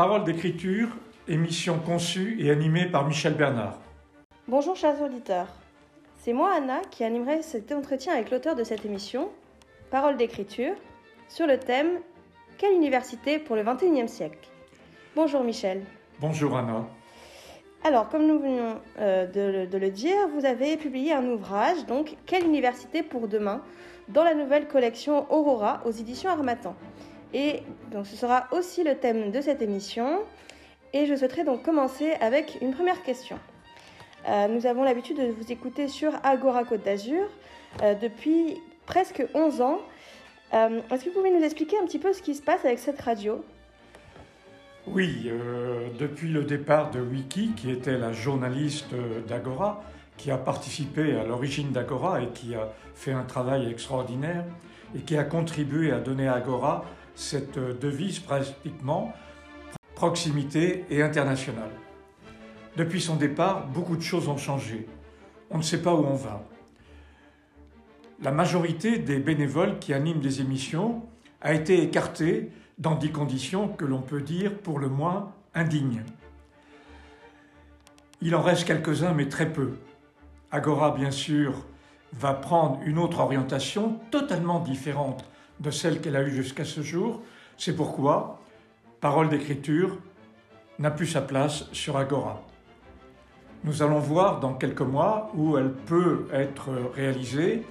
Parole d'écriture, émission conçue et animée par Michel Bernard. Bonjour chers auditeurs. C'est moi Anna qui animerai cet entretien avec l'auteur de cette émission, Parole d'écriture, sur le thème Quelle université pour le XXIe siècle? Bonjour Michel. Bonjour Anna. Alors, comme nous venons euh, de, de, le dire, vous avez publié un ouvrage, donc Quelle université pour demain, dans la nouvelle collection Aurora aux éditions Armatan. Et donc ce sera aussi le thème de cette émission. Et je souhaiterais donc commencer avec une première question. Euh, nous avons l'habitude de vous écouter sur Agora Côte d'Azur euh, depuis presque 11 ans. Euh, Est-ce que vous pouvez nous expliquer un petit peu ce qui se passe avec cette radio? Oui, depuis le départ de Wiki, qui était la journaliste d'Agora, qui a participé à l'origine d'Agora et qui a fait un travail extraordinaire et qui a contribué à donner à Agora cette devise pratiquement proximité et internationale. Depuis son départ, beaucoup de choses ont changé. On ne sait pas où on va. La majorité des bénévoles qui animent des émissions a été écartée dans des conditions que l'on peut dire pour le moins indignes. Il en reste quelques-uns, mais très peu. Agora, bien sûr, va prendre une autre orientation totalement différente de celle qu'elle a eue jusqu'à ce jour. C'est pourquoi Parole d'écriture n'a plus sa place sur Agora. Nous allons voir dans quelques mois où elle peut être réalisée.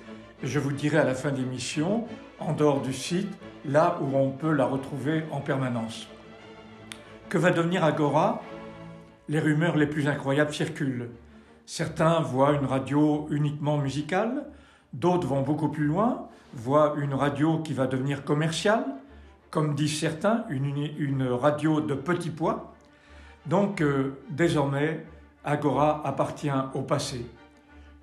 Je vous dirai à la fin de l'émission, en dehors du site, là où on peut la retrouver en permanence. Que va devenir Agora? Les rumeurs les plus incroyables circulent. Certains voient une radio uniquement musicale, d'autres vont beaucoup plus loin, voient une radio qui va devenir commerciale, comme disent certains, une, radio de petit poids. Donc euh, désormais, Agora appartient au passé.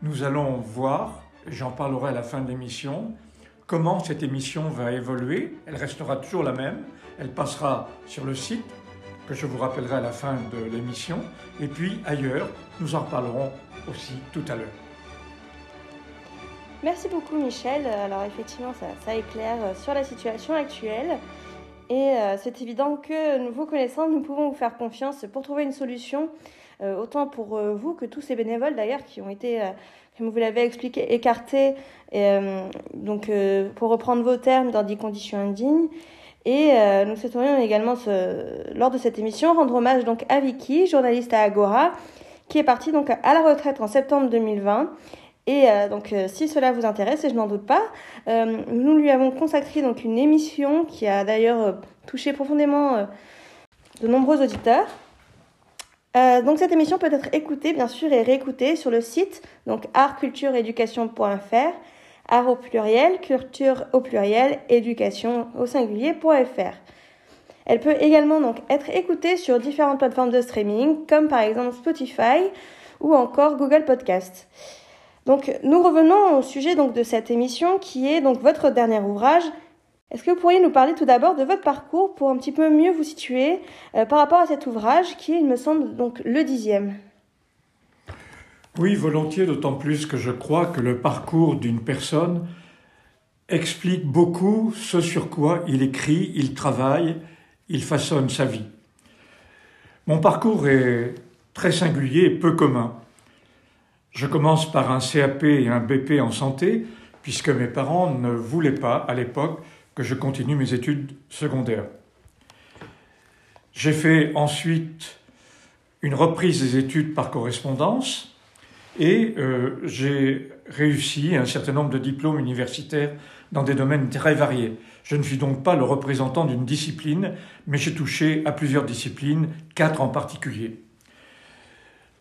Nous allons voir, j'en parlerai à la fin de l'émission, comment cette émission va évoluer. Elle restera toujours la même. Elle passera sur le site, que je vous rappellerai à la fin de l'émission. Et puis ailleurs, nous en reparlerons aussi tout à l'heure. Merci beaucoup Michel. Alors effectivement, ça, éclaire sur la situation actuelle. Et euh, c'est évident que nous vous connaissant, nous pouvons vous faire confiance pour trouver une solution, euh, autant pour euh, vous que tous ces bénévoles d'ailleurs qui ont été, comme vous l'avez expliqué, écartés, donc pour reprendre vos termes, dans des conditions indignes. Et nous souhaiterions également, lors de cette émission, rendre hommage donc à Vicky, journaliste à Agora, qui est partie donc à la retraite en septembre 2020 et euh, donc, euh, si cela vous intéresse, et je n'en doute pas, euh, nous lui avons consacré donc une émission qui a d'ailleurs touché profondément de nombreux auditeurs. donc, cette émission peut être écoutée, bien sûr, et réécoutée sur le site donc artcultureeducation.fr, art au pluriel, culture au pluriel, éducation au singulier.fr. Elle peut également donc être écoutée sur différentes plateformes de streaming, comme par exemple Spotify ou encore Google Podcast. Donc nous revenons au sujet de cette émission qui est donc votre dernier ouvrage. Est-ce que vous pourriez nous parler tout d'abord de votre parcours pour un petit peu mieux vous situer euh, par rapport à cet ouvrage qui est, il me semble, donc le dixième? Oui, volontiers, d'autant plus que je crois que le parcours d'une personne explique beaucoup ce sur quoi il écrit, il travaille, il façonne sa vie. Mon parcours est très singulier et peu commun. Je commence par un CAP et un BP en santé, puisque mes parents ne voulaient pas, à l'époque, que je continue mes études secondaires. J'ai fait ensuite une reprise des études par correspondance et euh, j'ai réussi un certain nombre de diplômes universitaires dans des domaines très variés. Je ne suis donc pas le représentant d'une discipline, mais j'ai touché à plusieurs disciplines, quatre en particulier.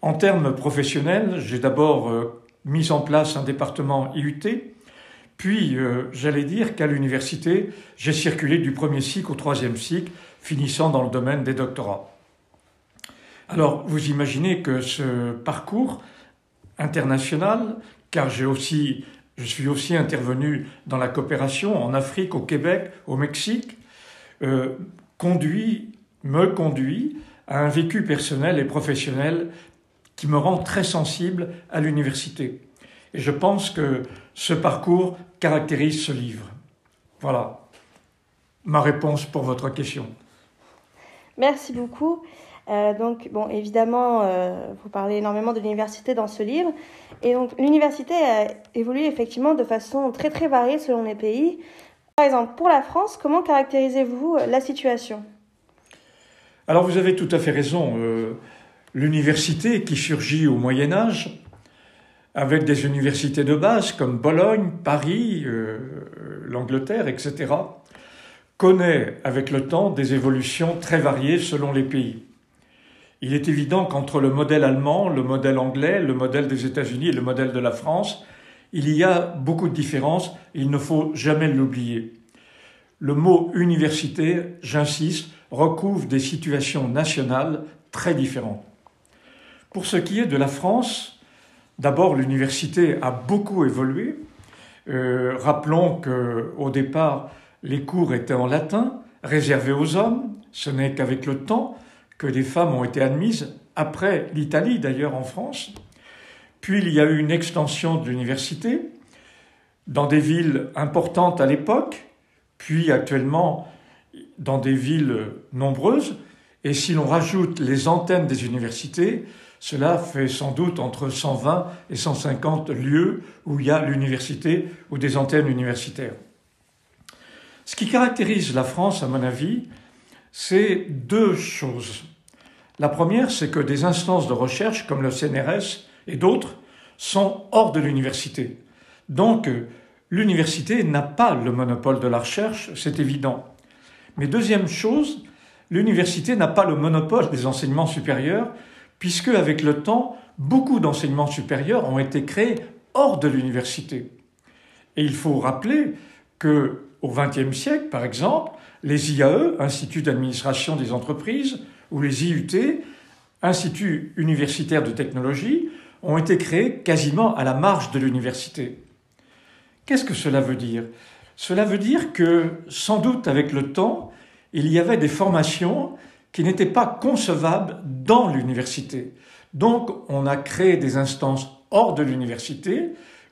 En termes professionnels, j'ai d'abord euh, mis en place un département IUT, puis euh, j'allais dire qu'à l'université, j'ai circulé du premier cycle au troisième cycle, finissant dans le domaine des doctorats. Alors, vous imaginez que ce parcours international, car je suis aussi intervenu dans la coopération en Afrique, au Québec, au Mexique, euh, conduit, me conduit à un vécu personnel et professionnel qui me rend très sensible à l'université. Et je pense que ce parcours caractérise ce livre. Voilà ma réponse pour votre question. Merci beaucoup. Euh, donc, bon, évidemment, euh, vous parlez énormément de l'université dans ce livre. Et donc, l'université a évolué effectivement de façon très très variée selon les pays. Par exemple, pour la France, comment caractérisez-vous la situation? Alors, vous avez tout à fait raison. Euh, l'université qui surgit au Moyen Âge, avec des universités de base comme Bologne, Paris, l'Angleterre, etc., connaît avec le temps des évolutions très variées selon les pays. Il est évident qu'entre le modèle allemand, le modèle anglais, le modèle des États-Unis et le modèle de la France, il y a beaucoup de différences et il ne faut jamais l'oublier. Le mot université, j'insiste, recouvre des situations nationales très différentes. Pour ce qui est de la France, d'abord l'université a beaucoup évolué. Euh, rappelons qu'au départ, les cours étaient en latin, réservés aux hommes. Ce n'est qu'avec le temps que les femmes ont été admises, après l'Italie d'ailleurs en France. Puis il y a eu une extension de l'université dans des villes importantes à l'époque, puis actuellement dans des villes nombreuses. Et si l'on rajoute les antennes des universités, cela fait sans doute entre 120 et 150 lieux où il y a l'université ou des antennes universitaires. Ce qui caractérise la France, à mon avis, c'est deux choses. La première, c'est que des instances de recherche comme le CNRS et d'autres sont hors de l'université. Donc, l'université n'a pas le monopole de la recherche, c'est évident. Mais deuxième chose, l'université n'a pas le monopole des enseignements supérieurs, puisque avec le temps, beaucoup d'enseignements supérieurs ont été créés hors de l'université. Et il faut rappeler que au XXe siècle, par exemple, les IAE, Instituts d'administration des entreprises, ou les IUT, Instituts universitaires de technologie, ont été créés quasiment à la marge de l'université. Qu'est-ce que cela veut dire? Cela veut dire que, sans doute avec le temps, il y avait des formations qui n'étaient pas concevables dans l'université. Donc, on a créé des instances hors de l'université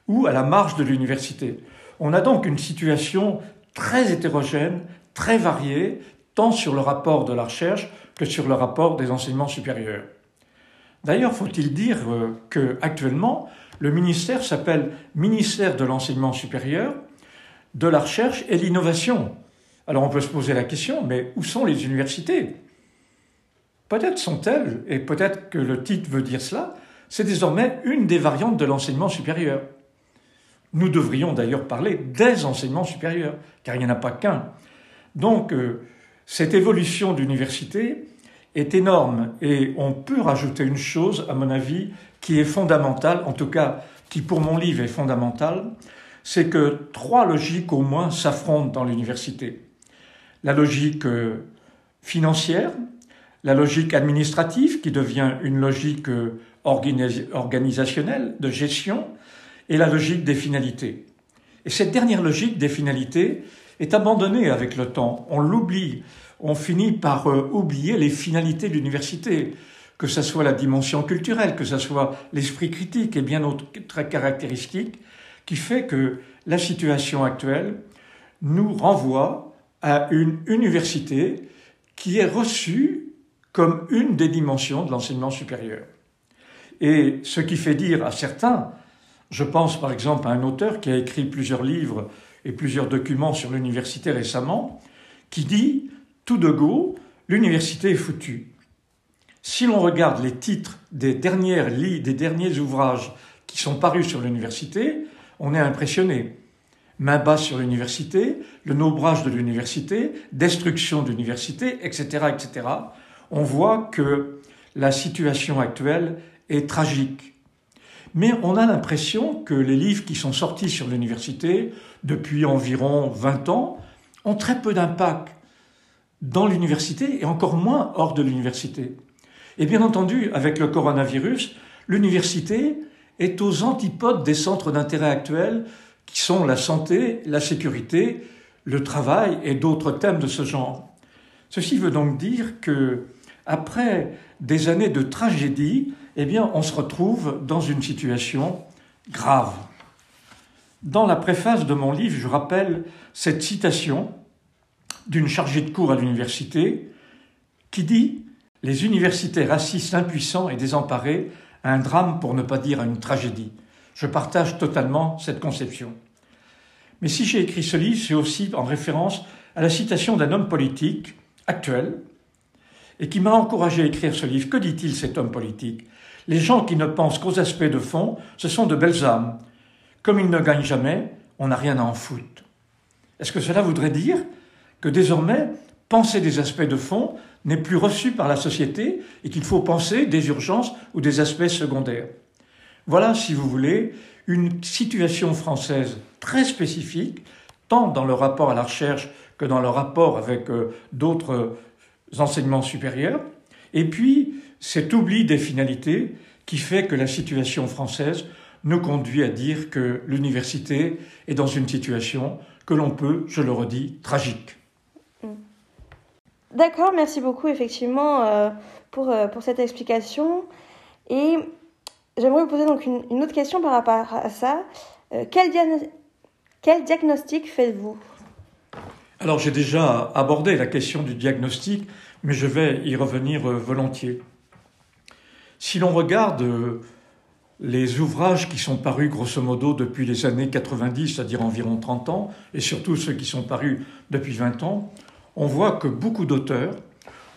ou à la marge de l'université. On a donc une situation très hétérogène, très variée, tant sur le rapport de la recherche que sur le rapport des enseignements supérieurs. D'ailleurs, faut-il dire euh, que actuellement, le ministère s'appelle ministère de l'enseignement supérieur, de la recherche et l'innovation. Alors on peut se poser la question, mais où sont les universités? Peut-être sont-elles, et peut-être que le titre veut dire cela, c'est désormais une des variantes de l'enseignement supérieur. Nous devrions d'ailleurs parler des enseignements supérieurs, car il n'y en a pas qu'un. Donc, euh, cette évolution d'université est énorme et on peut rajouter une chose, à mon avis, qui est fondamentale, en tout cas qui pour mon livre est fondamentale, c'est que trois logiques au moins s'affrontent dans l'université. La logique euh, financière, la logique administrative qui devient une logique euh, organisationnelle de gestion, et la logique des finalités. Et cette dernière logique des finalités est abandonnée avec le temps. On l'oublie. On finit par euh, oublier les finalités de l'université, que ce soit la dimension culturelle, que ce soit l'esprit critique et bien d'autres caractéristiques, qui fait que la situation actuelle nous renvoie à une université qui est reçue comme une des dimensions de l'enseignement supérieur. Et ce qui fait dire à certains je pense par exemple à un auteur qui a écrit plusieurs livres et plusieurs documents sur l'université récemment, qui dit tout de go, l'université est foutue. Si l'on regarde les titres des, dernières, des derniers ouvrages qui sont parus sur l'université, on est impressionné. Main basse sur l'université, le naufrage de l'université, destruction de l'université, etc., etc. On voit que la situation actuelle est tragique mais on a l'impression que les livres qui sont sortis sur l'université depuis environ 20 ans ont très peu d'impact dans l'université et encore moins hors de l'université. Et bien entendu, avec le coronavirus, l'université est aux antipodes des centres d'intérêt actuels qui sont la santé, la sécurité, le travail et d'autres thèmes de ce genre. Ceci veut donc dire que, après des années de tragédie, eh bien, on se retrouve dans une situation grave. Dans la préface de mon livre, je rappelle cette citation d'une chargée de cours à l'université qui dit Les universitaires assistent impuissants et désemparés à un drame pour ne pas dire à une tragédie. Je partage totalement cette conception. Mais si j'ai écrit ce livre, c'est aussi en référence à la citation d'un homme politique actuel et qui m'a encouragé à écrire ce livre. Que dit-il cet homme politique? Les gens qui ne pensent qu'aux aspects de fond, ce sont de belles âmes. Comme ils ne gagnent jamais, on n'a rien à en foutre. Est-ce que cela voudrait dire que désormais, penser des aspects de fond n'est plus reçu par la société et qu'il faut penser des urgences ou des aspects secondaires? Voilà, si vous voulez, une situation française très spécifique, tant dans le rapport à la recherche que dans le rapport avec euh, d'autres enseignements supérieurs, et puis cet oubli des finalités qui fait que la situation française nous conduit à dire que l'université est dans une situation que l'on peut, je le redis, tragique. Mm. D'accord, merci beaucoup effectivement euh, pour, euh, pour cette explication. Et j'aimerais vous poser donc une, autre question par rapport à ça. Euh, quel, quel diagnostic faites-vous? Alors j'ai déjà abordé la question du diagnostic, mais je vais y revenir volontiers. Si l'on regarde les ouvrages qui sont parus grosso modo depuis les années 90, c'est-à-dire environ 30 ans, et surtout ceux qui sont parus depuis 20 ans, on voit que beaucoup d'auteurs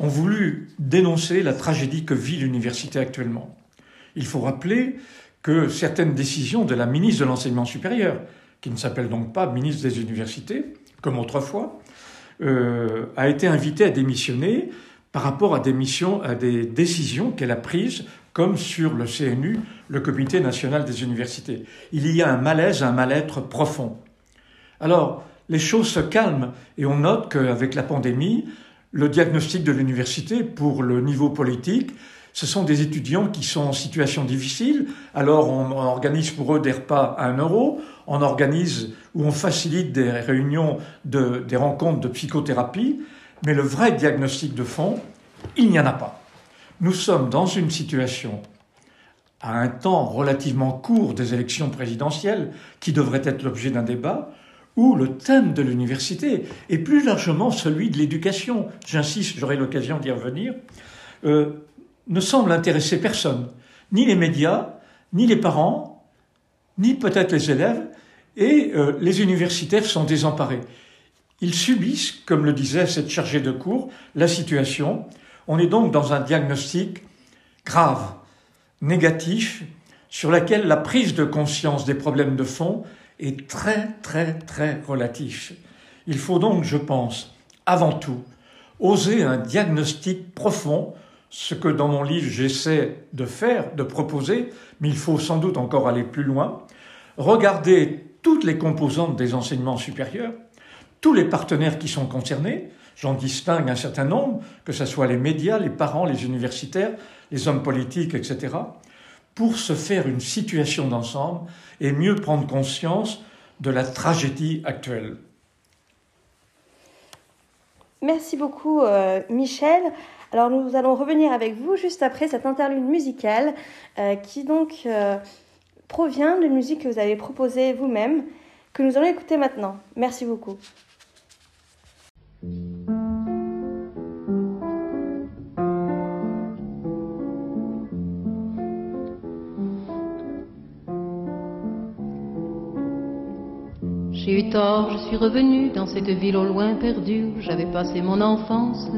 ont voulu dénoncer la tragédie que vit l'université actuellement. Il faut rappeler que certaines décisions de la ministre de l'Enseignement supérieur, qui ne s'appelle donc pas ministre des Universités, comme autrefois, euh, a été invitée à démissionner par rapport à des, missions, à des décisions qu'elle a prises comme sur le CNU, le Comité national des universités. Il y a un malaise, un mal-être profond. Alors, les choses se calment et on note qu'avec la pandémie, le diagnostic de l'université pour le niveau politique, ce sont des étudiants qui sont en situation difficile. Alors on organise pour eux des repas à un euro, on organise ou on facilite des réunions, des rencontres de psychothérapie, mais le vrai diagnostic de fond, il n'y en a pas. Nous sommes dans une situation, à un temps relativement court des élections présidentielles, qui devrait être l'objet d'un débat, où le thème de l'université, et plus largement celui de l'éducation, j'insiste, j'aurai l'occasion d'y revenir, euh, ne semble intéresser personne, ni les médias, ni les parents, ni peut-être les élèves, et euh, les universitaires sont désemparés. Ils subissent, comme le disait cette chargée de cours, la situation, on est donc dans un diagnostic grave, négatif, sur lequel la prise de conscience des problèmes de fond est très très très relative. Il faut donc, je pense, avant tout, oser un diagnostic profond, ce que dans mon livre j'essaie de faire, de proposer, mais il faut sans doute encore aller plus loin, regarder toutes les composantes des enseignements supérieurs, tous les partenaires qui sont concernés, J'en distingue un certain nombre, que ce soit les médias, les parents, les universitaires, les hommes politiques, etc., pour se faire une situation d'ensemble et mieux prendre conscience de la tragédie actuelle. Merci beaucoup euh, Michel. Alors nous allons revenir avec vous juste après cette interlude musicale euh, qui donc euh, provient de musique que vous avez proposée vous-même, que nous allons écouter maintenant. Merci beaucoup. J'ai eu tort, je suis revenu dans cette ville au loin perdue où j'avais passé mon enfance.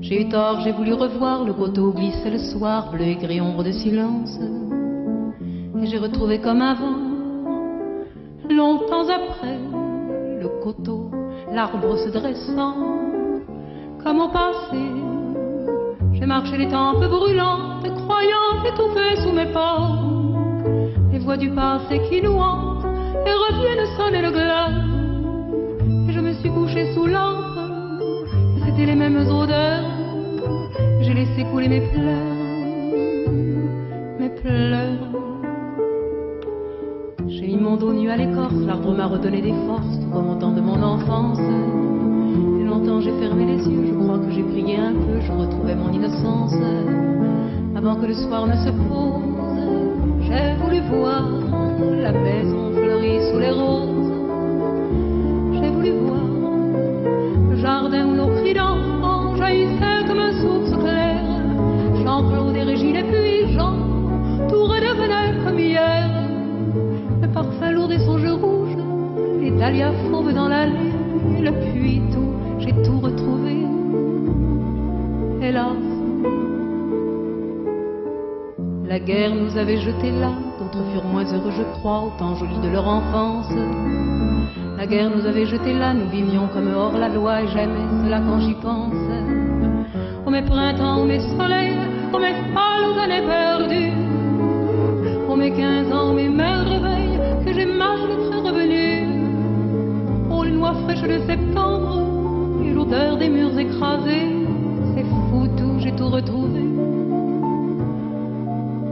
J'ai eu tort, j'ai voulu revoir le coteau glisser le soir, bleu et gris ombre de silence. J'ai retrouvé comme avant, longtemps après, le coteau l'arbre se dressant, comme au passé. J'ai marché les tempes brûlantes, croyant étouffer sous mes pas les voix du passé qui nous hantent et reviennent sonner le glas. Et je me suis couché sous et c'était les mêmes odeurs. J'ai laissé couler mes pleurs, à l'écorce, l'arbre m'a redonné des forces, remontant de mon enfance. Et longtemps j'ai fermé les yeux, je crois que j'ai prié un peu, je retrouvais mon innocence. Avant que le soir ne se pose, j'ai voulu voir la maison fleurie sous les roses. J'ai voulu voir le jardin où nos dahlias fauves dans l'allée, le puits tout, j'ai tout retrouvé. Hélas, la guerre nous avait jetés là, d'autres furent moins heureux, je crois, autant jolis de leur enfance. La guerre nous avait jetés là, nous vivions comme hors la loi, et jamais cela quand j'y pense. Oh mes printemps, oh mes soleils, oh mes folles années perdues, oh mes quinze ans, mes mères réveils, que j'ai mal revenu. Les noix fraîches de septembre, l'odeur des murs écrasés, c'est fou tout, j'ai tout retrouvé.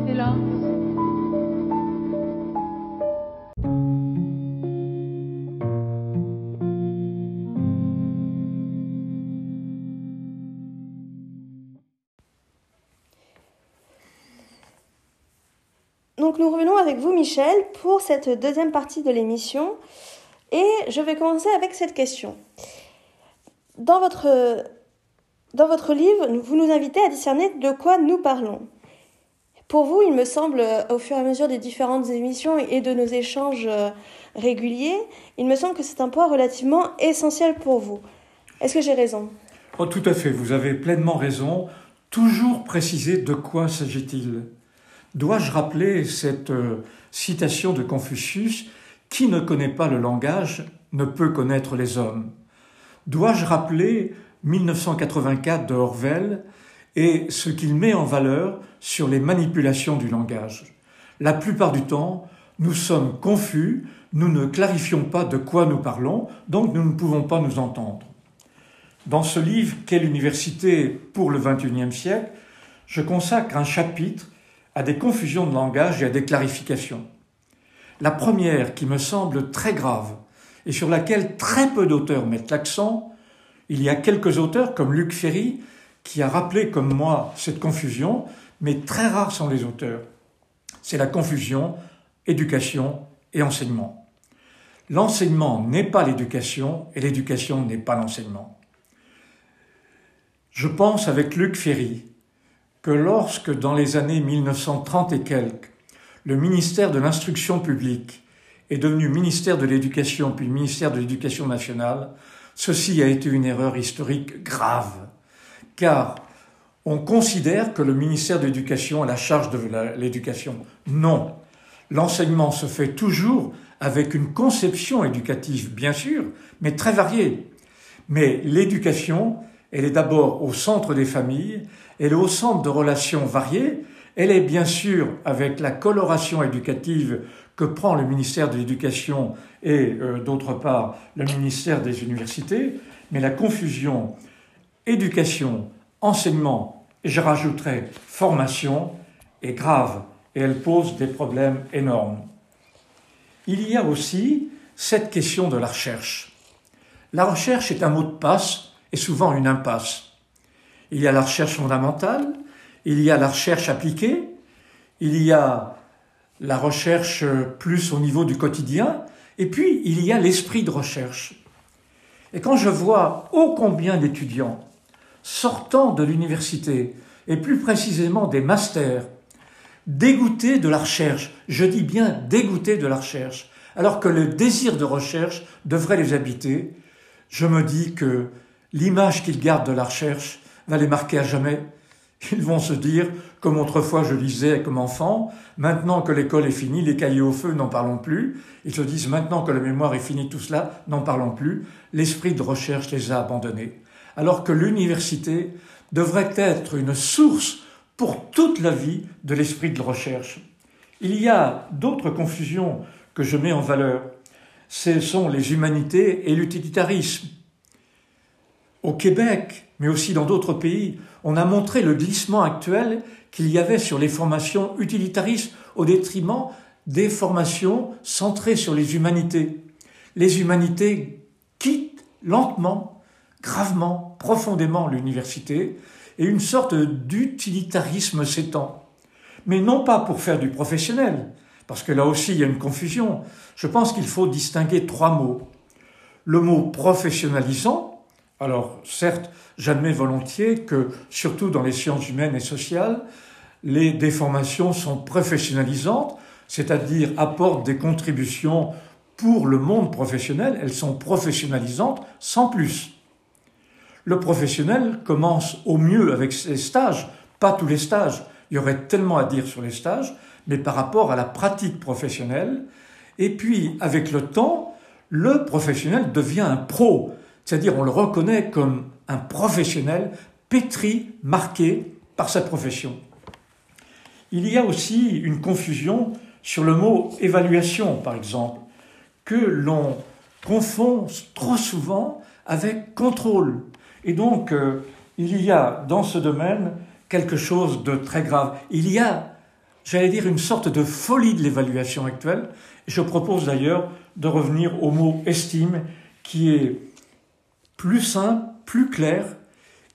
Hélas. Donc nous revenons avec vous Michel pour cette deuxième partie de l'émission et je vais commencer avec cette question. Dans votre, dans votre livre, vous nous invitez à discerner de quoi nous parlons. Pour vous, il me semble, au fur et à mesure des différentes émissions et de nos échanges euh, réguliers, il me semble que c'est un point relativement essentiel pour vous. Est-ce que j'ai raison? Oh, tout à fait, vous avez pleinement raison. Toujours préciser de quoi s'agit-il. Dois-je rappeler cette euh, citation de Confucius? Qui ne connaît pas le langage ne peut connaître les hommes. Dois-je rappeler 1984 de Orwell et ce qu'il met en valeur sur les manipulations du langage? La plupart du temps, nous sommes confus, nous ne clarifions pas de quoi nous parlons, donc nous ne pouvons pas nous entendre. Dans ce livre Quelle université pour le XXIe siècle, je consacre un chapitre à des confusions de langage et à des clarifications. La première, qui me semble très grave et sur laquelle très peu d'auteurs mettent l'accent, il y a quelques auteurs comme Luc Ferry qui a rappelé comme moi cette confusion, mais très rares sont les auteurs. C'est la confusion éducation et enseignement. L'enseignement n'est pas l'éducation et l'éducation n'est pas l'enseignement. Je pense avec Luc Ferry que lorsque dans les années 1930 et quelques, le ministère de l'instruction publique est devenu ministère de l'éducation puis ministère de l'éducation nationale, ceci a été une erreur historique grave, car on considère que le ministère de l'éducation a la charge de l'éducation. Non, l'enseignement se fait toujours avec une conception éducative, bien sûr, mais très variée. Mais l'éducation, elle est d'abord au centre des familles, elle est au centre de relations variées, elle est bien sûr avec la coloration éducative que prend le ministère de l'Éducation et euh, d'autre part le ministère des Universités, mais la confusion éducation, enseignement, et je rajouterai formation, est grave et elle pose des problèmes énormes. Il y a aussi cette question de la recherche. La recherche est un mot de passe et souvent une impasse. Il y a la recherche fondamentale, il y a la recherche appliquée, il y a la recherche plus au niveau du quotidien, et puis il y a l'esprit de recherche. Et quand je vois ô combien d'étudiants sortant de l'université, et plus précisément des masters, dégoûtés de la recherche, je dis bien dégoûtés de la recherche, alors que le désir de recherche devrait les habiter, je me dis que l'image qu'ils gardent de la recherche va les marquer à jamais. Ils vont se dire, comme autrefois je lisais comme enfant, maintenant que l'école est finie, les cahiers au feu, n'en parlons plus. Ils se disent, maintenant que la mémoire est finie, tout cela, n'en parlons plus. L'esprit de recherche les a abandonnés. Alors que l'université devrait être une source pour toute la vie de l'esprit de recherche. Il y a d'autres confusions que je mets en valeur. Ce sont les humanités et l'utilitarisme. Au Québec, mais aussi dans d'autres pays, on a montré le glissement actuel qu'il y avait sur les formations utilitaristes au détriment des formations centrées sur les humanités. Les humanités quittent lentement, gravement, profondément l'université et une sorte d'utilitarisme s'étend. Mais non pas pour faire du professionnel, parce que là aussi il y a une confusion. Je pense qu'il faut distinguer trois mots. Le mot professionnalisant, alors, certes, j'admets volontiers que, surtout dans les sciences humaines et sociales, les déformations sont professionnalisantes, c'est-à-dire apportent des contributions pour le monde professionnel, elles sont professionnalisantes sans plus. Le professionnel commence au mieux avec ses stages, pas tous les stages. Il y aurait tellement à dire sur les stages, mais par rapport à la pratique professionnelle. Et puis, avec le temps, le professionnel devient un pro, c'est-à-dire on le reconnaît comme un professionnel pétri, marqué par sa profession. Il y a aussi une confusion sur le mot évaluation, par exemple, que l'on confond trop souvent avec contrôle. Et donc, euh, il y a dans ce domaine quelque chose de très grave. Il y a, j'allais dire, une sorte de folie de l'évaluation actuelle. Je propose d'ailleurs de revenir au mot estime, qui est plus simple, plus clair,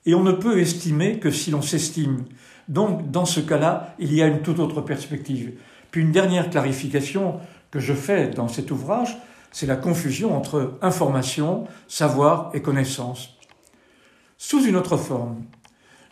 et on ne peut estimer que si l'on s'estime. Donc, dans ce cas-là, il y a une toute autre perspective. Puis une dernière clarification que je fais dans cet ouvrage, c'est la confusion entre information, savoir et connaissance. Sous une autre forme,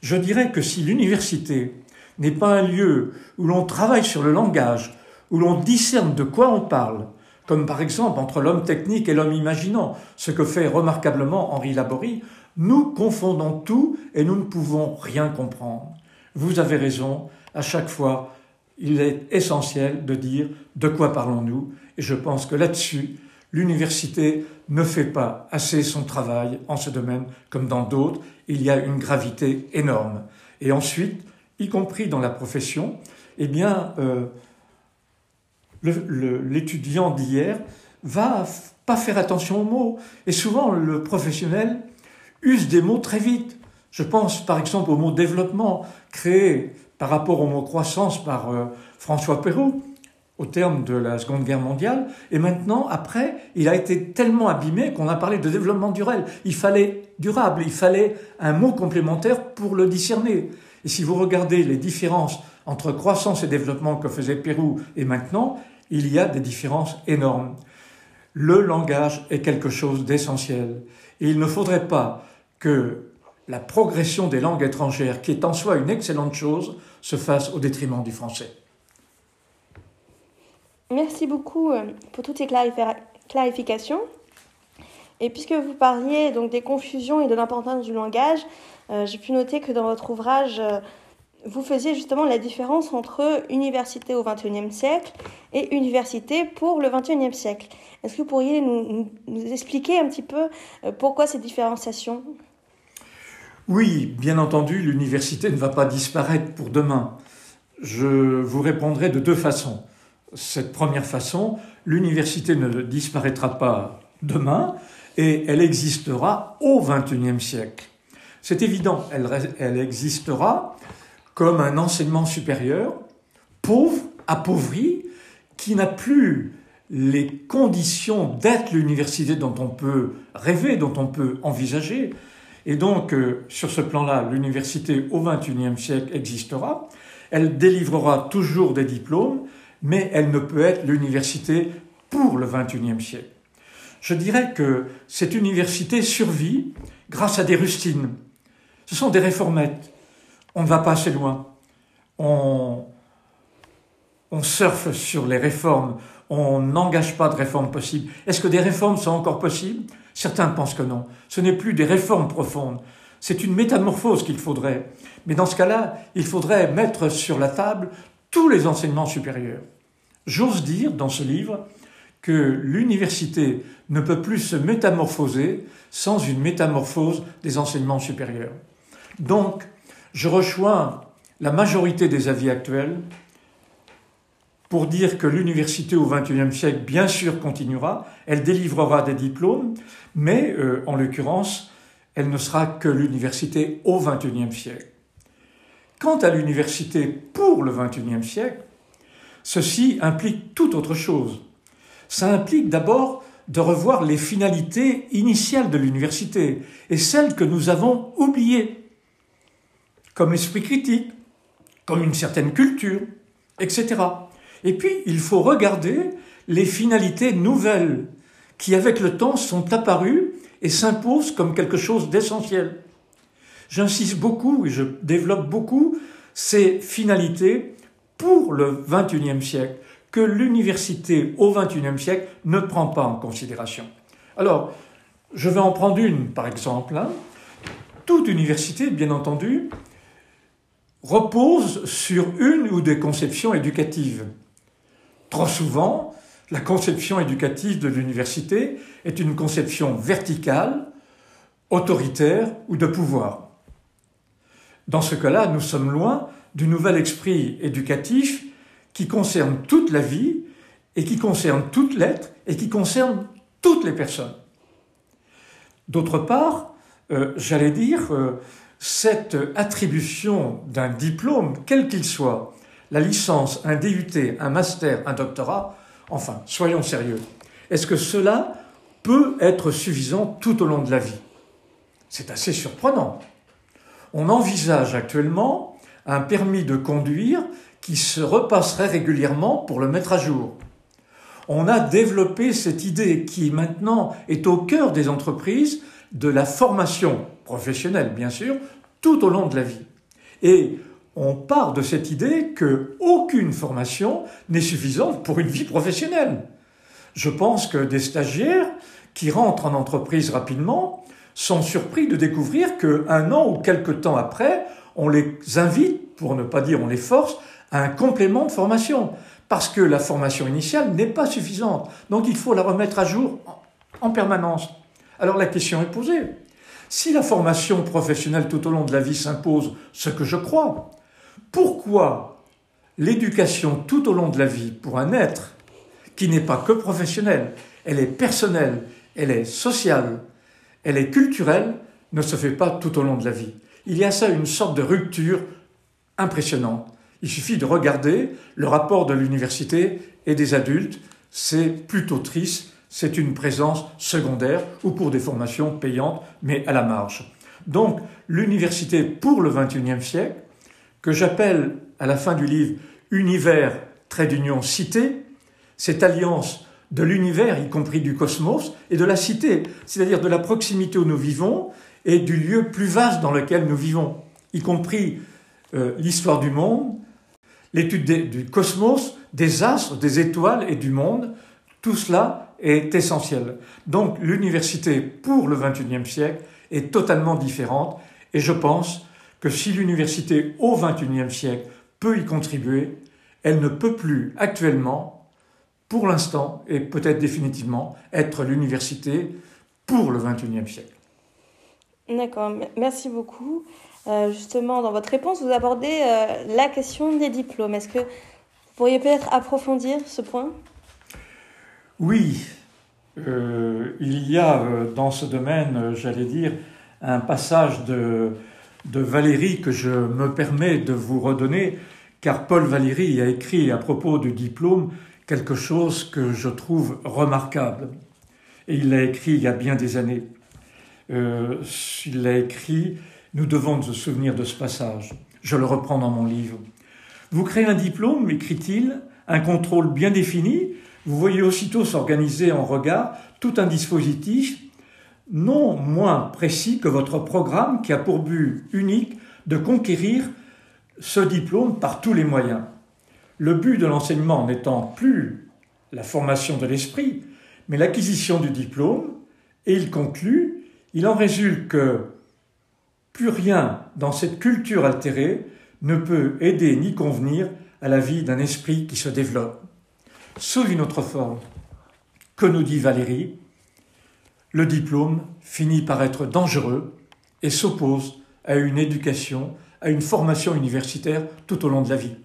je dirais que si l'université n'est pas un lieu où l'on travaille sur le langage, où l'on discerne de quoi on parle, comme par exemple entre l'homme technique et l'homme imaginant, ce que fait remarquablement Henri Laborie, nous confondons tout et nous ne pouvons rien comprendre. Vous avez raison, à chaque fois, il est essentiel de dire de quoi parlons-nous, et je pense que là-dessus, l'université ne fait pas assez son travail en ce domaine comme dans d'autres. Il y a une gravité énorme. Et ensuite, y compris dans la profession, eh bien, euh, l'étudiant d'hier va pas faire attention aux mots. Et souvent, le professionnel use des mots très vite. Je pense par exemple au mot développement créé par rapport au mot croissance par euh, François Perrault au terme de la Seconde Guerre mondiale. Et maintenant, après, il a été tellement abîmé qu'on a parlé de développement durable. Il fallait durable, il fallait un mot complémentaire pour le discerner. Et si vous regardez les différences entre croissance et développement que faisait Pérou et maintenant, il y a des différences énormes. Le langage est quelque chose d'essentiel. Il ne faudrait pas que la progression des langues étrangères, qui est en soi une excellente chose, se fasse au détriment du français. Merci beaucoup euh, pour toutes ces clarifications. Et puisque vous parliez donc des confusions et de l'importance du langage, euh, j'ai pu noter que dans votre ouvrage, euh, vous faisiez justement la différence entre université au XXIe siècle et université pour le XXIe siècle. Est-ce que vous pourriez nous, expliquer un petit peu pourquoi ces différenciations? Oui, bien entendu, l'université ne va pas disparaître pour demain. Je vous répondrai de deux façons cette première façon, l'université ne disparaîtra pas demain et elle existera au XXIe siècle. C'est évident, elle, existera comme un enseignement supérieur, pauvre, appauvri, qui n'a plus les conditions d'être l'université dont on peut rêver, dont on peut envisager. Et donc, euh, sur ce plan-là, l'université au XXIe siècle existera. Elle délivrera toujours des diplômes, mais elle ne peut être l'université pour le XXIe siècle. Je dirais que cette université survit grâce à des rustines. Ce sont des réformettes. On ne va pas assez loin. On, surfe sur les réformes. On n'engage pas de réformes possibles. Est-ce que des réformes sont encore possibles? Certains pensent que non. Ce n'est plus des réformes profondes. C'est une métamorphose qu'il faudrait. Mais dans ce cas-là, il faudrait mettre sur la table tous les enseignements supérieurs. J'ose dire dans ce livre que l'université ne peut plus se métamorphoser sans une métamorphose des enseignements supérieurs. Donc, je rejoins la majorité des avis actuels pour dire que l'université au XXIe siècle, bien sûr, continuera, elle délivrera des diplômes, mais euh, en l'occurrence, elle ne sera que l'université au XXIe siècle. Quant à l'université pour le XXIe siècle, ceci implique tout autre chose. Ça implique d'abord de revoir les finalités initiales de l'université et celles que nous avons oubliées, comme esprit critique, comme une certaine culture, etc. Et puis, il faut regarder les finalités nouvelles qui, avec le temps, sont apparues et s'imposent comme quelque chose d'essentiel. J'insiste beaucoup et je développe beaucoup ces finalités pour le XXIe siècle, que l'université au XXIe siècle ne prend pas en considération. Alors, je vais en prendre une, par exemple. Hein. Toute université, bien entendu, repose sur une ou des conceptions éducatives. Trop souvent, la conception éducative de l'université est une conception verticale, autoritaire ou de pouvoir. Dans ce cas-là, nous sommes loin du nouvel esprit éducatif qui concerne toute la vie et qui concerne toute l'être et qui concerne toutes les personnes. D'autre part, euh, j'allais dire, euh, cette attribution d'un diplôme, quel qu'il soit, la licence, un DUT, un master, un doctorat, enfin, soyons sérieux, est-ce que cela peut être suffisant tout au long de la vie? C'est assez surprenant. On envisage actuellement un permis de conduire qui se repasserait régulièrement pour le mettre à jour. On a développé cette idée qui maintenant est au cœur des entreprises de la formation professionnelle, bien sûr, tout au long de la vie. Et on part de cette idée que aucune formation n'est suffisante pour une vie professionnelle. Je pense que des stagiaires qui rentrent en entreprise rapidement sont surpris de découvrir qu'un an ou quelque temps après, on les invite, pour ne pas dire on les force, à un complément de formation. Parce que la formation initiale n'est pas suffisante. Donc il faut la remettre à jour en permanence. Alors la question est posée. Si la formation professionnelle tout au long de la vie s'impose, ce que je crois, pourquoi l'éducation tout au long de la vie pour un être qui n'est pas que professionnel, elle est personnelle, elle est sociale, elle est culturelle, ne se fait pas tout au long de la vie. Il y a ça une sorte de rupture impressionnante. Il suffit de regarder le rapport de l'université et des adultes, c'est plutôt triste, c'est une présence secondaire ou pour des formations payantes, mais à la marge. Donc l'université pour le XXIe siècle, que j'appelle à la fin du livre Univers, trait d'union, cité, cette alliance de l'univers, y compris du cosmos, et de la cité, c'est-à-dire de la proximité où nous vivons et du lieu plus vaste dans lequel nous vivons, y compris euh, l'histoire du monde, l'étude du cosmos, des astres, des étoiles et du monde, tout cela est essentiel. Donc l'université pour le XXIe siècle est totalement différente et je pense que si l'université au XXIe siècle peut y contribuer, elle ne peut plus actuellement, pour l'instant et peut-être définitivement, être l'université pour le XXIe siècle. D'accord, merci beaucoup. Euh, justement, dans votre réponse, vous abordez euh, la question des diplômes. Est-ce que vous pourriez peut-être approfondir ce point? Oui, euh, il y a dans ce domaine, j'allais dire, un passage de Valérie que je me permets de vous redonner, car Paul Valéry a écrit à propos du diplôme quelque chose que je trouve remarquable. Et il l'a écrit il y a bien des années. Euh, il l'a écrit, nous devons nous souvenir de ce passage. Je le reprends dans mon livre. Vous créez un diplôme, écrit-il, un contrôle bien défini, vous voyez aussitôt s'organiser en regard tout un dispositif non moins précis que votre programme qui a pour but unique de conquérir ce diplôme par tous les moyens. Le but de l'enseignement n'étant plus la formation de l'esprit, mais l'acquisition du diplôme, et il conclut, il en résulte que plus rien dans cette culture altérée ne peut aider ni convenir à la vie d'un esprit qui se développe. Sous une autre forme, que nous dit Valérie, le diplôme finit par être dangereux et s'oppose à une éducation, à une formation universitaire tout au long de la vie.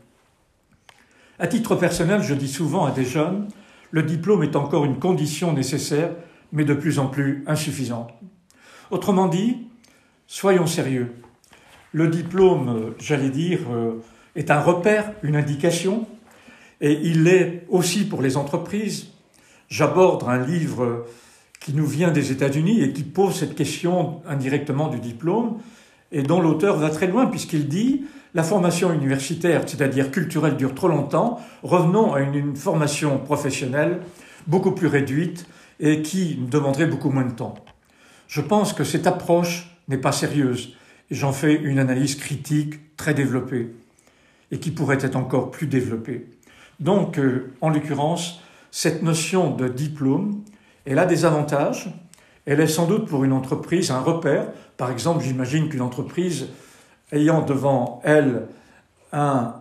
À titre personnel, je dis souvent à des jeunes, le diplôme est encore une condition nécessaire, mais de plus en plus insuffisante. Autrement dit, soyons sérieux. Le diplôme, j'allais dire, euh, est un repère, une indication, et il l'est aussi pour les entreprises. J'aborde un livre qui nous vient des États-Unis et qui pose cette question indirectement du diplôme, et dont l'auteur va très loin puisqu'il dit la formation universitaire, c'est-à-dire culturelle, dure trop longtemps, revenons à une, formation professionnelle beaucoup plus réduite et qui demanderait beaucoup moins de temps. Je pense que cette approche n'est pas sérieuse, et j'en fais une analyse critique très développée, et qui pourrait être encore plus développée. Donc, euh, en l'occurrence, cette notion de diplôme, elle a des avantages. Elle est sans doute pour une entreprise un repère. Par exemple, j'imagine qu'une entreprise ayant devant elle un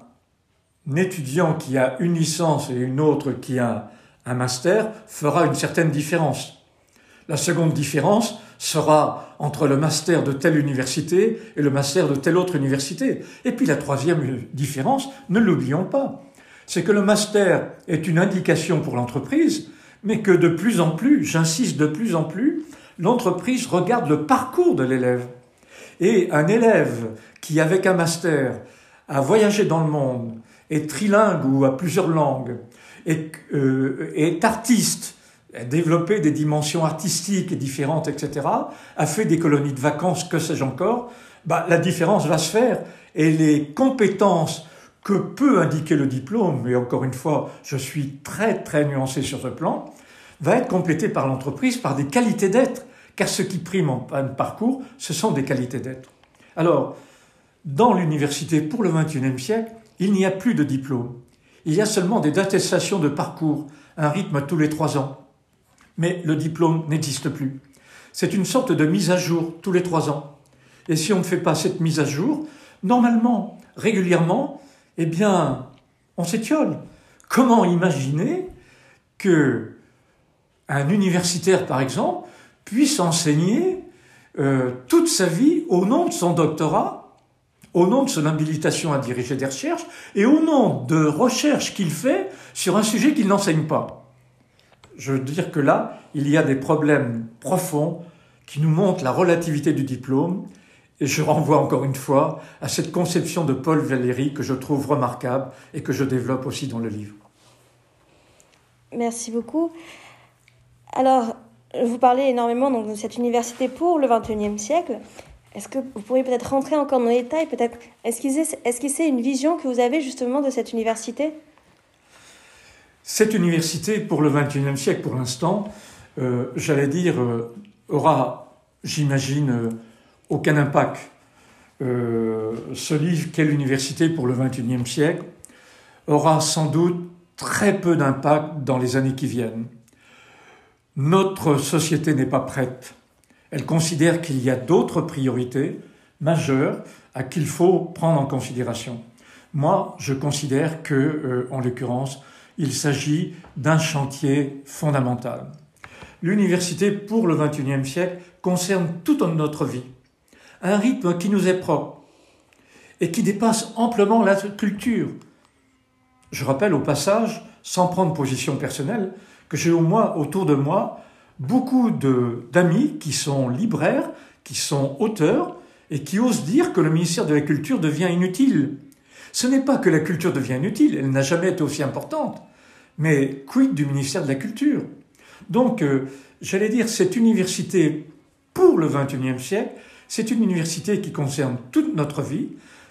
étudiant qui a une licence et une autre qui a un master fera une certaine différence. La seconde différence sera entre le master de telle université et le master de telle autre université. Et puis la troisième différence, ne l'oublions pas, c'est que le master est une indication pour l'entreprise, mais que de plus en plus, j'insiste de plus en plus, l'entreprise regarde le parcours de l'élève. Et un élève qui, avec un master, a voyagé dans le monde, est trilingue ou a plusieurs langues, est, euh, artiste, a développé des dimensions artistiques différentes, etc., a fait des colonies de vacances, que sais-je encore, bah, la différence va se faire. Et les compétences que peut indiquer le diplôme, et encore une fois, je suis très très nuancé sur ce plan, va être complétée par l'entreprise par des qualités d'être, car ce qui prime en parcours, ce sont des qualités d'être. Alors, dans l'université pour le XXIe siècle, il n'y a plus de diplôme. Il y a seulement des attestations de parcours, un rythme tous les trois ans. Mais le diplôme n'existe plus. C'est une sorte de mise à jour tous les trois ans. Et si on ne fait pas cette mise à jour, normalement, régulièrement, eh bien, on s'étiole. Comment imaginer que un universitaire, par exemple, puisse enseigner euh, toute sa vie au nom de son doctorat, au nom de son habilitation à diriger des recherches et au nom de recherches qu'il fait sur un sujet qu'il n'enseigne pas? Je veux dire que là, il y a des problèmes profonds qui nous montrent la relativité du diplôme et je renvoie encore une fois à cette conception de Paul Valéry que je trouve remarquable et que je développe aussi dans le livre. Merci beaucoup. Alors, vous parlez énormément donc, de cette université pour le XXIe siècle. Est-ce que vous pourriez peut-être rentrer encore dans les détails, peut-être? Esquisser, une vision que vous avez justement de cette université? Cette université pour le XXIe siècle, pour l'instant, euh, j'allais dire, euh, aura, j'imagine, euh, aucun impact. ce livre, Quelle université pour le XXIe siècle, aura sans doute très peu d'impact dans les années qui viennent. Notre société n'est pas prête. Elle considère qu'il y a d'autres priorités majeures à qu'il faut prendre en considération. Moi, je considère que, euh, en l'occurrence, il s'agit d'un chantier fondamental. L'université pour le XXIe siècle concerne toute notre vie, un rythme qui nous est propre et qui dépasse amplement la culture. Je rappelle au passage, sans prendre position personnelle, que j'ai au moins autour de moi beaucoup d'amis qui sont libraires, qui sont auteurs et qui osent dire que le ministère de la Culture devient inutile. Ce n'est pas que la culture devient inutile, elle n'a jamais été aussi importante, mais quid du ministère de la Culture? Donc, euh, j'allais dire, cette université pour le XXIe siècle, c'est une université qui concerne toute notre vie,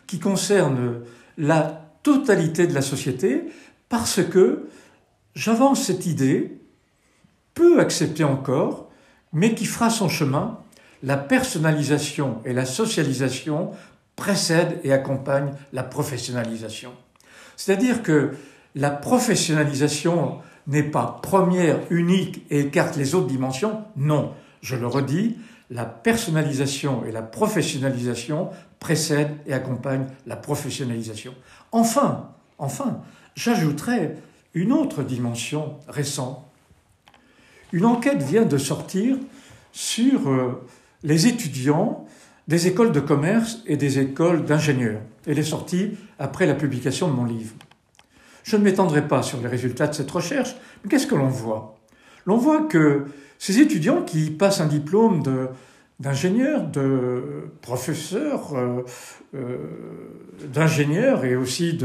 qui concerne la totalité de la société, parce que j'avance cette idée, peu acceptée encore, mais qui fera son chemin, la personnalisation et la socialisation précèdent et accompagnent la professionnalisation. C'est-à-dire que la professionnalisation n'est pas première, unique et écarte les autres dimensions. Non, je le redis, la personnalisation et la professionnalisation précèdent et accompagnent la professionnalisation. Enfin, enfin, j'ajouterais une autre dimension récente. Une enquête vient de sortir sur euh, les étudiants des écoles de commerce et des écoles d'ingénieurs. Elle est sortie après la publication de mon livre. Je ne m'étendrai pas sur les résultats de cette recherche, mais qu'est-ce que l'on voit? L'on voit que ces étudiants qui passent un diplôme d'ingénieur, de professeur, euh, euh, d'ingénieur et aussi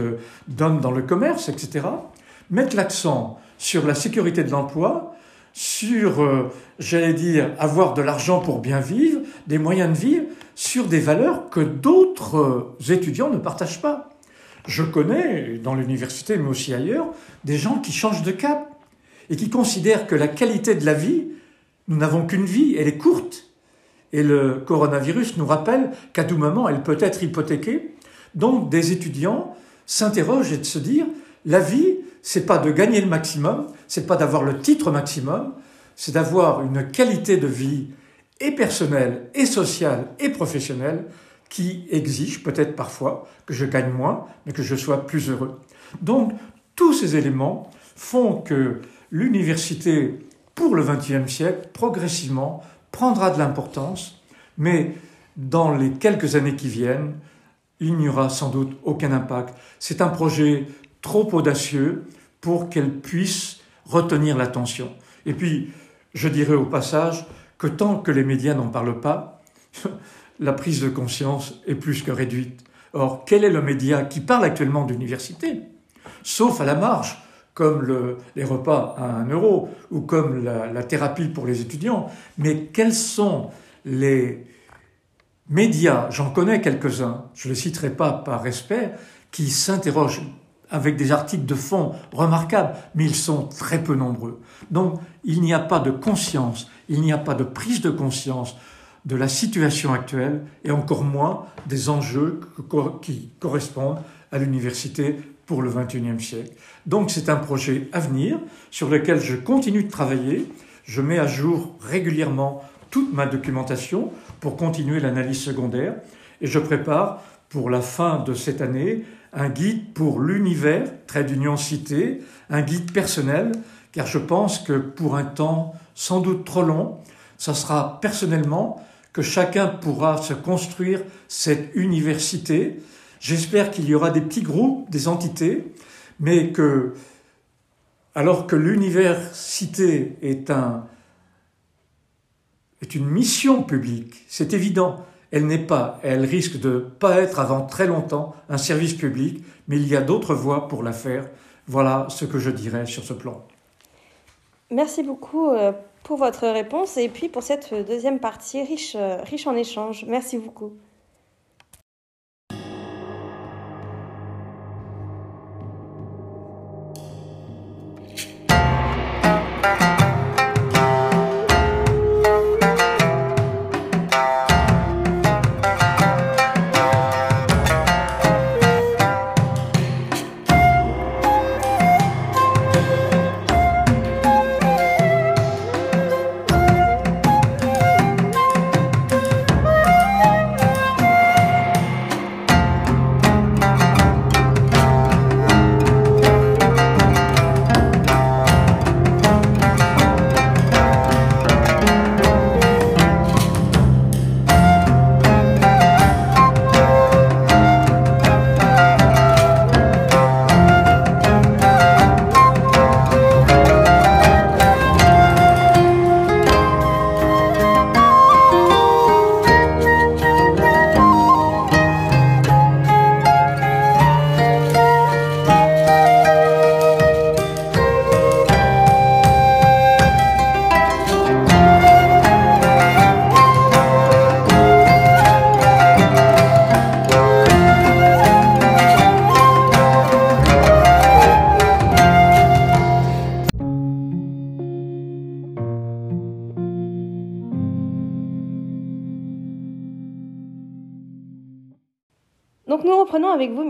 d'hommes dans le commerce, etc., mettent l'accent sur la sécurité de l'emploi, sur, euh, j'allais dire, avoir de l'argent pour bien vivre, des moyens de vivre, sur des valeurs que d'autres euh, étudiants ne partagent pas. Je connais, dans l'université mais aussi ailleurs, des gens qui changent de cap et qui considèrent que la qualité de la vie, nous n'avons qu'une vie, elle est courte. Et le coronavirus nous rappelle qu'à tout moment, elle peut être hypothéquée. Donc des étudiants s'interrogent et se dire, la vie, c'est pas de gagner le maximum, c'est pas d'avoir le titre maximum, c'est d'avoir une qualité de vie et personnelle, et sociale, et professionnelle qui exige peut-être parfois que je gagne moins, mais que je sois plus heureux. Donc, tous ces éléments font que l'université, pour le XXe siècle, progressivement, prendra de l'importance, mais dans les quelques années qui viennent, il n'y aura sans doute aucun impact. C'est un projet trop audacieux pour qu'elle puisse retenir l'attention. Et puis, je dirais au passage que tant que les médias n'en parlent pas, la prise de conscience est plus que réduite. Or, quel est le média qui parle actuellement d'université? Sauf à la marge, comme les repas à un euro ou comme la, thérapie pour les étudiants. Mais quels sont les médias, j'en connais quelques-uns, je ne les citerai pas par respect, qui s'interrogent avec des articles de fond remarquables, mais ils sont très peu nombreux. Donc il n'y a pas de conscience, il n'y a pas de prise de conscience de la situation actuelle et encore moins des enjeux qui correspondent à l'université pour le XXIe siècle. Donc c'est un projet à venir sur lequel je continue de travailler. Je mets à jour régulièrement toute ma documentation pour continuer l'analyse secondaire et je prépare pour la fin de cette année un guide pour l'univers, trait d'union cité, un guide personnel, car je pense que pour un temps sans doute trop long, ça sera personnellement que chacun pourra se construire cette université. J'espère qu'il y aura des petits groupes, des entités, mais que, alors que l'université est, un, est une mission publique, c'est évident, elle n'est pas, elle risque de pas être avant très longtemps un service public, mais il y a d'autres voies pour la faire. Voilà ce que je dirais sur ce plan. Merci beaucoup euh, pour votre réponse et puis pour cette deuxième partie riche, euh, riche en échanges. Merci beaucoup.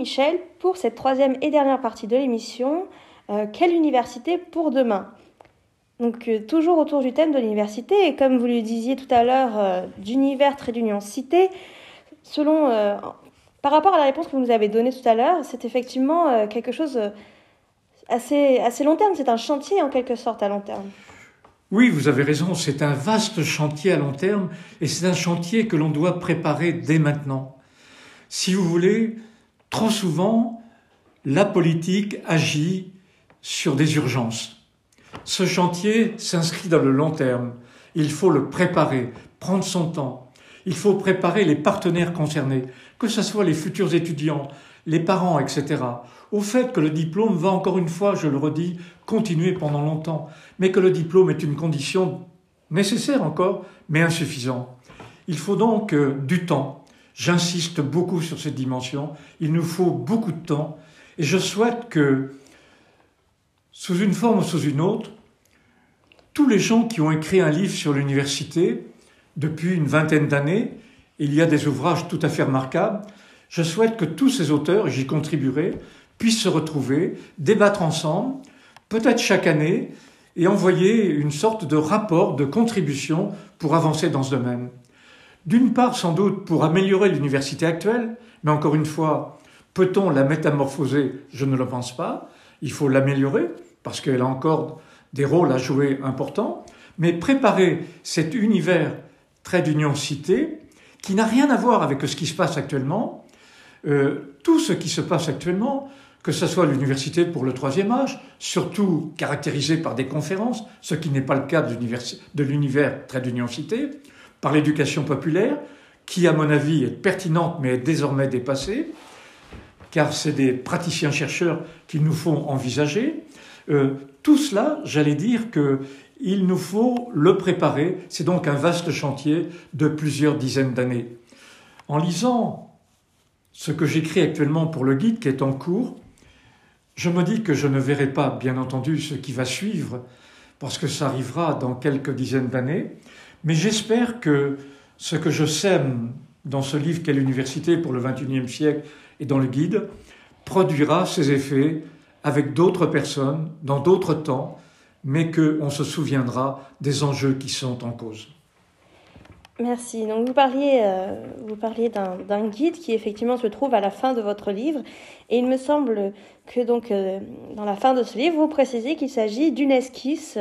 Michel, pour cette troisième et dernière partie de l'émission. Euh, quelle université pour demain? Donc euh, toujours autour du thème de l'université, et comme vous le disiez tout à l'heure, euh, d'univers très d'union cité, selon, par rapport à la réponse que vous nous avez donnée tout à l'heure, c'est effectivement quelque chose assez, assez long terme, c'est un chantier en quelque sorte à long terme. Oui, vous avez raison, c'est un vaste chantier à long terme, et c'est un chantier que l'on doit préparer dès maintenant. Si vous voulez, trop souvent, la politique agit sur des urgences. Ce chantier s'inscrit dans le long terme. Il faut le préparer, prendre son temps. Il faut préparer les partenaires concernés, que ce soit les futurs étudiants, les parents, etc., au fait que le diplôme va encore une fois, je le redis, continuer pendant longtemps, mais que le diplôme est une condition nécessaire encore, mais insuffisante. Il faut donc euh, du temps, J'insiste beaucoup sur cette dimension. Il nous faut beaucoup de temps et je souhaite que, sous une forme ou sous une autre, tous les gens qui ont écrit un livre sur l'université depuis une vingtaine d'années, il y a des ouvrages tout à fait remarquables, je souhaite que tous ces auteurs, et j'y contribuerai, puissent se retrouver, débattre ensemble, peut-être chaque année, et envoyer une sorte de rapport, de contribution pour avancer dans ce domaine. D'une part, sans doute, pour améliorer l'université actuelle, mais encore une fois, peut-on la métamorphoser? Je ne le pense pas. Il faut l'améliorer, parce qu'elle a encore des rôles à jouer importants, mais préparer cet univers trait d'union cité, qui n'a rien à voir avec ce qui se passe actuellement, euh, tout ce qui se passe actuellement, que ce soit l'université pour le troisième âge, surtout caractérisée par des conférences, ce qui n'est pas le cas de l'univers trait d'union cité, par l'éducation populaire, qui à mon avis est pertinente mais est désormais dépassée, car c'est des praticiens-chercheurs qui nous font envisager. Euh, tout cela, j'allais dire que il nous faut le préparer. C'est donc un vaste chantier de plusieurs dizaines d'années. En lisant ce que j'écris actuellement pour le guide qui est en cours, je me dis que je ne verrai pas, bien entendu, ce qui va suivre, parce que ça arrivera dans quelques dizaines d'années, mais j'espère que ce que je sème dans ce livre qu'est l'université pour le XXIe siècle et dans le guide produira ses effets avec d'autres personnes, dans d'autres temps, mais qu'on se souviendra des enjeux qui sont en cause. Merci. Donc vous parliez, euh, vous parliez d'un guide qui effectivement se trouve à la fin de votre livre, et il me semble que donc euh, dans la fin de ce livre, vous précisez qu'il s'agit d'une esquisse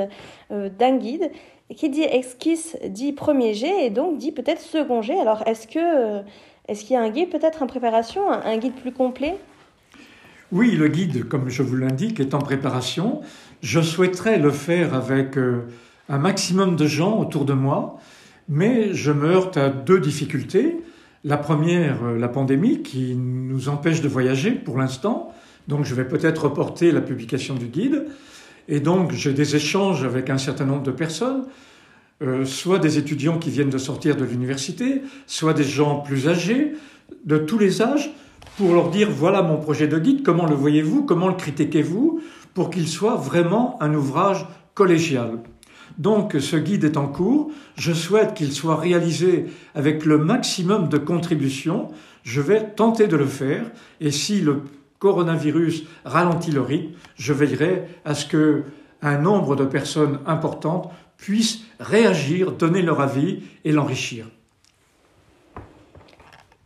euh, d'un guide. Qui dit esquisse dit premier jet et donc dit peut-être second jet. Alors est-ce que est-ce qu'il y a un guide peut-être en préparation, un guide plus complet? Oui, le guide, comme je vous l'indique, est en préparation. Je souhaiterais le faire avec euh, un maximum de gens autour de moi, mais je me heurte à deux difficultés. La première, euh, la pandémie, qui nous empêche de voyager pour l'instant, donc je vais peut-être reporter la publication du guide. Et donc j'ai des échanges avec un certain nombre de personnes, euh, soit des étudiants qui viennent de sortir de l'université, soit des gens plus âgés, de tous les âges, pour leur dire voilà mon projet de guide, comment le voyez-vous, comment le critiquez-vous, pour qu'il soit vraiment un ouvrage collégial. Donc ce guide est en cours, je souhaite qu'il soit réalisé avec le maximum de contributions, je vais tenter de le faire, et si le coronavirus ralentit le rythme, je veillerai à ce que un nombre de personnes importantes puissent réagir, donner leur avis et l'enrichir.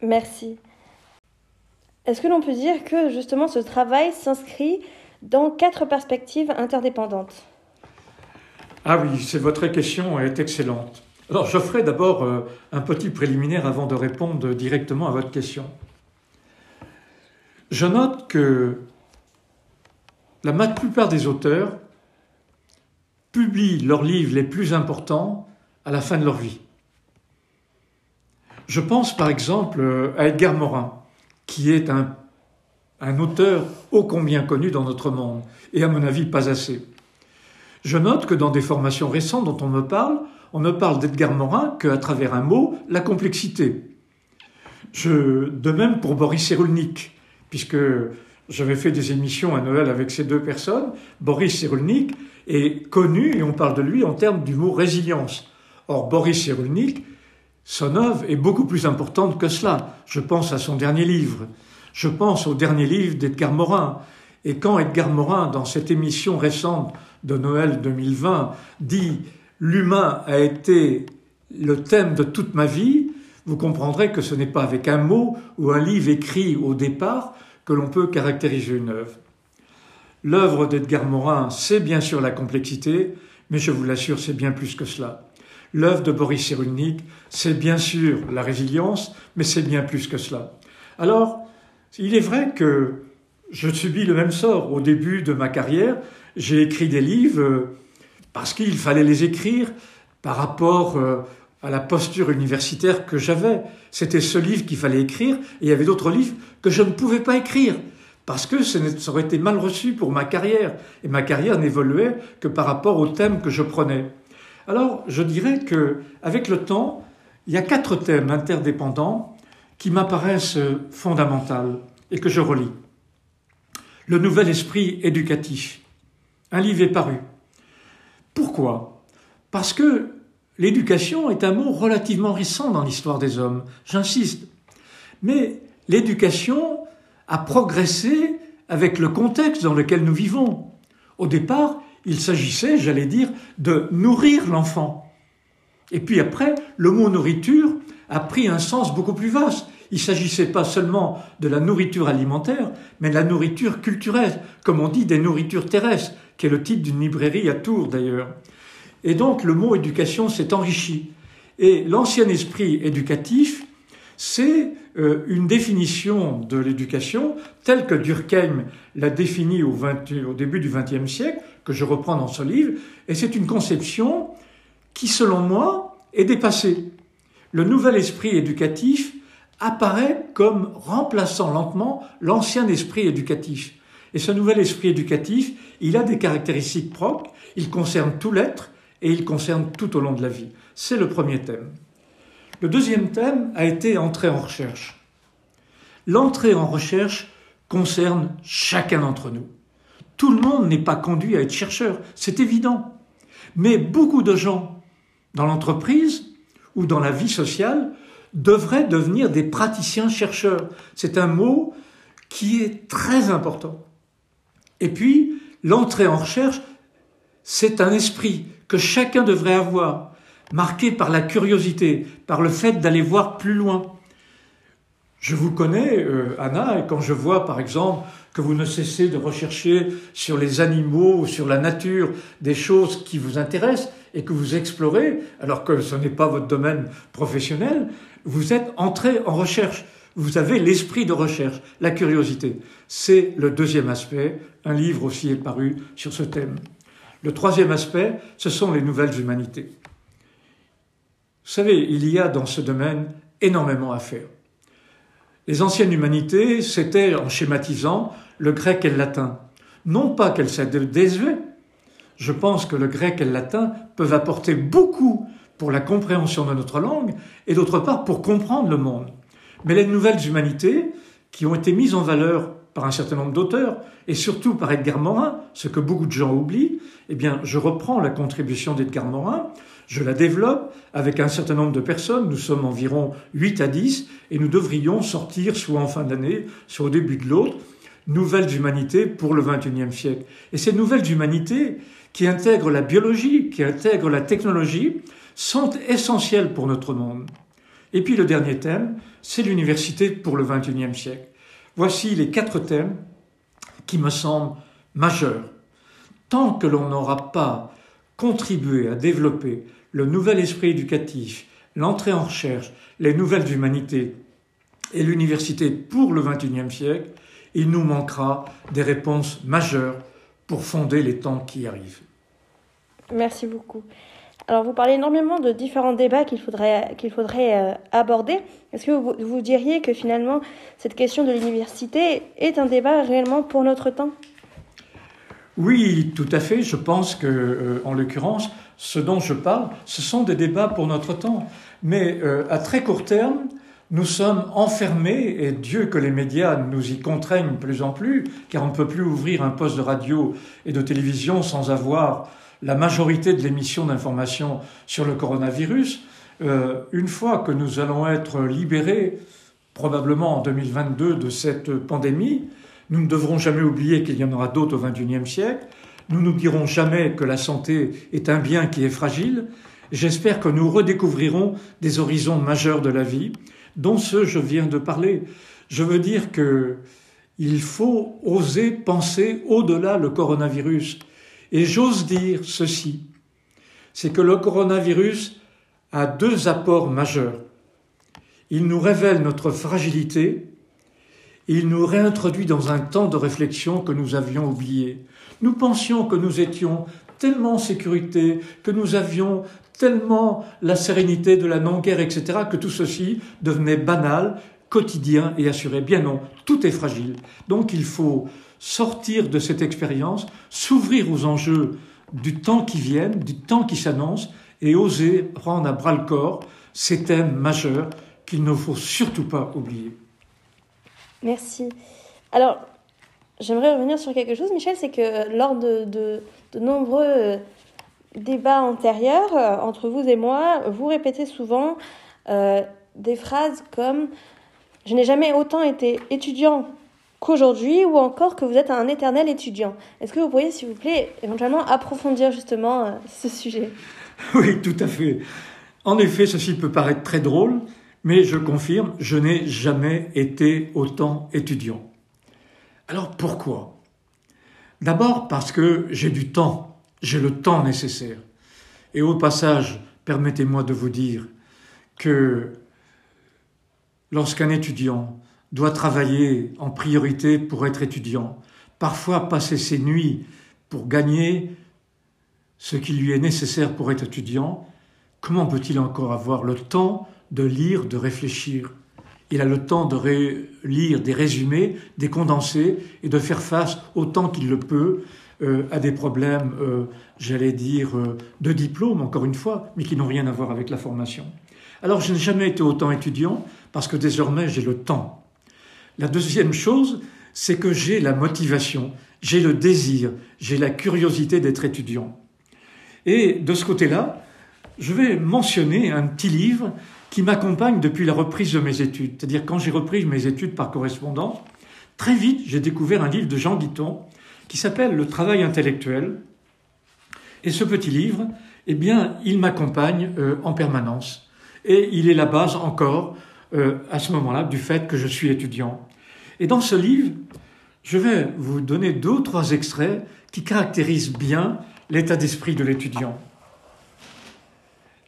Merci. Est-ce que l'on peut dire que justement ce travail s'inscrit dans quatre perspectives interdépendantes? Ah oui, c'est votre question est excellente. Alors je ferai d'abord euh, un petit préliminaire avant de répondre directement à votre question. Je note que la plupart des auteurs publient leurs livres les plus importants à la fin de leur vie. Je pense par exemple à Edgar Morin, qui est un auteur ô combien connu dans notre monde, et à mon avis pas assez. Je note que dans des formations récentes dont on me parle, on ne parle d'Edgar Morin qu'à travers un mot, la complexité. De même pour Boris Cyrulnik, puisque j'avais fait des émissions à Noël avec ces deux personnes, Boris Cyrulnik est connu, et on parle de lui en termes du mot résilience. Or, Boris Cyrulnik, son œuvre est beaucoup plus importante que cela. Je pense à son dernier livre, je pense au dernier livre d'Edgar Morin. Et quand Edgar Morin, dans cette émission récente de Noël 2020, dit L'humain a été le thème de toute ma vie, vous comprendrez que ce n'est pas avec un mot ou un livre écrit au départ que l'on peut caractériser une œuvre. L'œuvre d'Edgar Morin, c'est bien sûr la complexité, mais je vous l'assure, c'est bien plus que cela. L'œuvre de Boris Cyrulnik, c'est bien sûr la résilience, mais c'est bien plus que cela. Alors, il est vrai que je subis le même sort. Au début de ma carrière, j'ai écrit des livres euh, parce qu'il fallait les écrire par rapport euh, à la posture universitaire que j'avais. C'était ce livre qu'il fallait écrire et il y avait d'autres livres que je ne pouvais pas écrire parce que ça aurait été mal reçu pour ma carrière et ma carrière n'évoluait que par rapport au thème que je prenais. Alors, je dirais que avec le temps, il y a quatre thèmes interdépendants qui m'apparaissent fondamentales et que je relis. Le nouvel esprit éducatif. Un livre est paru. Pourquoi? Parce que l'éducation est un mot relativement récent dans l'histoire des hommes, j'insiste. Mais l'éducation a progressé avec le contexte dans lequel nous vivons. Au départ, il s'agissait, j'allais dire, de nourrir l'enfant. Et puis après, le mot nourriture a pris un sens beaucoup plus vaste. Il ne s'agissait pas seulement de la nourriture alimentaire, mais de la nourriture culturelle, comme on dit des nourritures terrestres, qui est le titre d'une librairie à Tours d'ailleurs. Et donc le mot éducation s'est enrichi. Et l'ancien esprit éducatif, c'est euh, une définition de l'éducation telle que Durkheim l'a définie au, au début du XXe siècle, que je reprends dans ce livre, et c'est une conception qui, selon moi, est dépassée. Le nouvel esprit éducatif apparaît comme remplaçant lentement l'ancien esprit éducatif. Et ce nouvel esprit éducatif, il a des caractéristiques propres, il concerne tout l'être et il concerne tout au long de la vie. C'est le premier thème. Le deuxième thème a été entrée en recherche. L'entrée en recherche concerne chacun d'entre nous. Tout le monde n'est pas conduit à être chercheur, c'est évident. Mais beaucoup de gens dans l'entreprise ou dans la vie sociale devraient devenir des praticiens chercheurs. C'est un mot qui est très important. Et puis, l'entrée en recherche, c'est un esprit que chacun devrait avoir, marqué par la curiosité, par le fait d'aller voir plus loin. Je vous connais, euh, Anna, et quand je vois, par exemple, que vous ne cessez de rechercher sur les animaux ou sur la nature des choses qui vous intéressent et que vous explorez, alors que ce n'est pas votre domaine professionnel, vous êtes entré en recherche. Vous avez l'esprit de recherche, la curiosité. C'est le deuxième aspect. Un livre aussi est paru sur ce thème. Le troisième aspect, ce sont les nouvelles humanités. Vous savez, il y a dans ce domaine énormément à faire. Les anciennes humanités, c'était, en schématisant, le grec et le latin. Non pas qu'elles désuètes, je pense que le grec et le latin peuvent apporter beaucoup pour la compréhension de notre langue et d'autre part pour comprendre le monde. Mais les nouvelles humanités, qui ont été mises en valeur par un certain nombre d'auteurs, et surtout par Edgar Morin, ce que beaucoup de gens oublient, eh bien, je reprends la contribution d'Edgar Morin, je la développe avec un certain nombre de personnes, nous sommes environ 8 à 10, et nous devrions sortir, soit en fin d'année, soit au début de l'autre, nouvelles humanités pour le XXIe siècle. Et ces nouvelles humanités, qui intègrent la biologie, qui intègrent la technologie, sont essentielles pour notre monde. Et puis le dernier thème, c'est l'université pour le XXIe siècle. Voici les quatre thèmes qui me semblent majeurs. Tant que l'on n'aura pas contribué à développer le nouvel esprit éducatif, l'entrée en recherche, les nouvelles humanités et l'université pour le XXIe siècle, il nous manquera des réponses majeures pour fonder les temps qui arrivent. Merci beaucoup. Alors, vous parlez énormément de différents débats qu'il faudrait, qu'il faudrait euh, aborder. Est-ce que vous, vous, diriez que finalement, cette question de l'université est un débat réellement pour notre temps? Oui, tout à fait. Je pense que, euh, en l'occurrence, ce dont je parle, ce sont des débats pour notre temps. Mais euh, à très court terme, nous sommes enfermés, et Dieu que les médias nous y contraignent plus en plus, car on ne peut plus ouvrir un poste de radio et de télévision sans avoir la majorité de l'émission d'informations sur le coronavirus, euh, une fois que nous allons être libérés, probablement en 2022, de cette pandémie, nous ne devrons jamais oublier qu'il y en aura d'autres au XXIe siècle. Nous n'oublierons jamais que la santé est un bien qui est fragile. J'espère que nous redécouvrirons des horizons majeurs de la vie, dont ceux je viens de parler. Je veux dire que il faut oser penser au-delà le coronavirus. Et j'ose dire ceci, c'est que le coronavirus a deux apports majeurs. Il nous révèle notre fragilité il nous réintroduit dans un temps de réflexion que nous avions oublié. Nous pensions que nous étions tellement en sécurité, que nous avions tellement la sérénité de la non-guerre, etc., que tout ceci devenait banal, quotidien et assuré. Bien non, tout est fragile. Donc il faut sortir de cette expérience, s'ouvrir aux enjeux du temps qui viennent, du temps qui s'annonce, et oser prendre à bras le corps ces thèmes majeurs qu'il ne faut surtout pas oublier. Merci. Alors, j'aimerais revenir sur quelque chose, Michel, c'est que lors de, de, nombreux euh, débats antérieurs euh, entre vous et moi, vous répétez souvent euh, des phrases comme ⁇ Je n'ai jamais autant été étudiant qu'aujourd'hui ou encore que vous êtes un éternel étudiant. Est-ce que vous pourriez, s'il vous plaît, éventuellement approfondir justement euh, ce sujet? Oui, tout à fait. En effet, ceci peut paraître très drôle, mais je confirme, je n'ai jamais été autant étudiant. Alors pourquoi? D'abord parce que j'ai du temps, j'ai le temps nécessaire. Et au passage, permettez-moi de vous dire que lorsqu'un étudiant doit travailler en priorité pour être étudiant, parfois passer ses nuits pour gagner ce qui lui est nécessaire pour être étudiant, comment peut-il encore avoir le temps de lire, de réfléchir? Il a le temps de lire des résumés, des condensés et de faire face autant qu'il le peut euh, à des problèmes, euh, j'allais dire, euh, de diplôme, encore une fois, mais qui n'ont rien à voir avec la formation. Alors je n'ai jamais été autant étudiant parce que désormais j'ai le temps. La deuxième chose, c'est que j'ai la motivation, j'ai le désir, j'ai la curiosité d'être étudiant. Et de ce côté-là, je vais mentionner un petit livre qui m'accompagne depuis la reprise de mes études. C'est-à-dire quand j'ai repris mes études par correspondance, très vite j'ai découvert un livre de Jean Guiton qui s'appelle Le travail intellectuel. Et ce petit livre, eh bien, il m'accompagne euh, en permanence. Et il est la base encore euh, à ce moment-là du fait que je suis étudiant. Et dans ce livre, je vais vous donner deux ou trois extraits qui caractérisent bien l'état d'esprit de l'étudiant.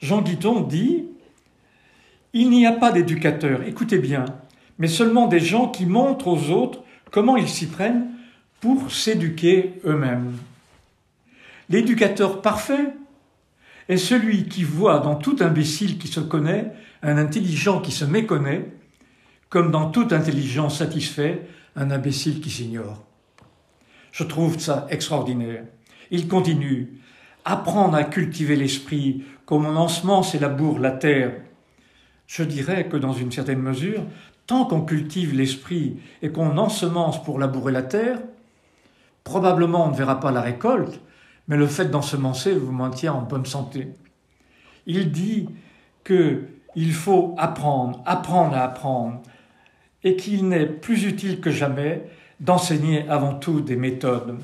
Jean Guiton dit Il n'y a pas d'éducateurs, écoutez bien, mais seulement des gens qui montrent aux autres comment ils s'y prennent pour s'éduquer eux-mêmes. L'éducateur parfait est celui qui voit dans tout imbécile qui se connaît un intelligent qui se méconnaît, comme dans toute intelligence satisfait un imbécile qui s'ignore. Je trouve ça extraordinaire. Il continue. Apprendre à cultiver l'esprit comme on ensemence et laboure la terre. Je dirais que dans une certaine mesure, tant qu'on cultive l'esprit et qu'on ensemence pour labourer la terre, probablement on ne verra pas la récolte, mais le fait d'ensemencer vous maintient en bonne santé. Il dit que il faut apprendre, apprendre à apprendre, et qu'il n'est plus utile que jamais d'enseigner avant tout des méthodes.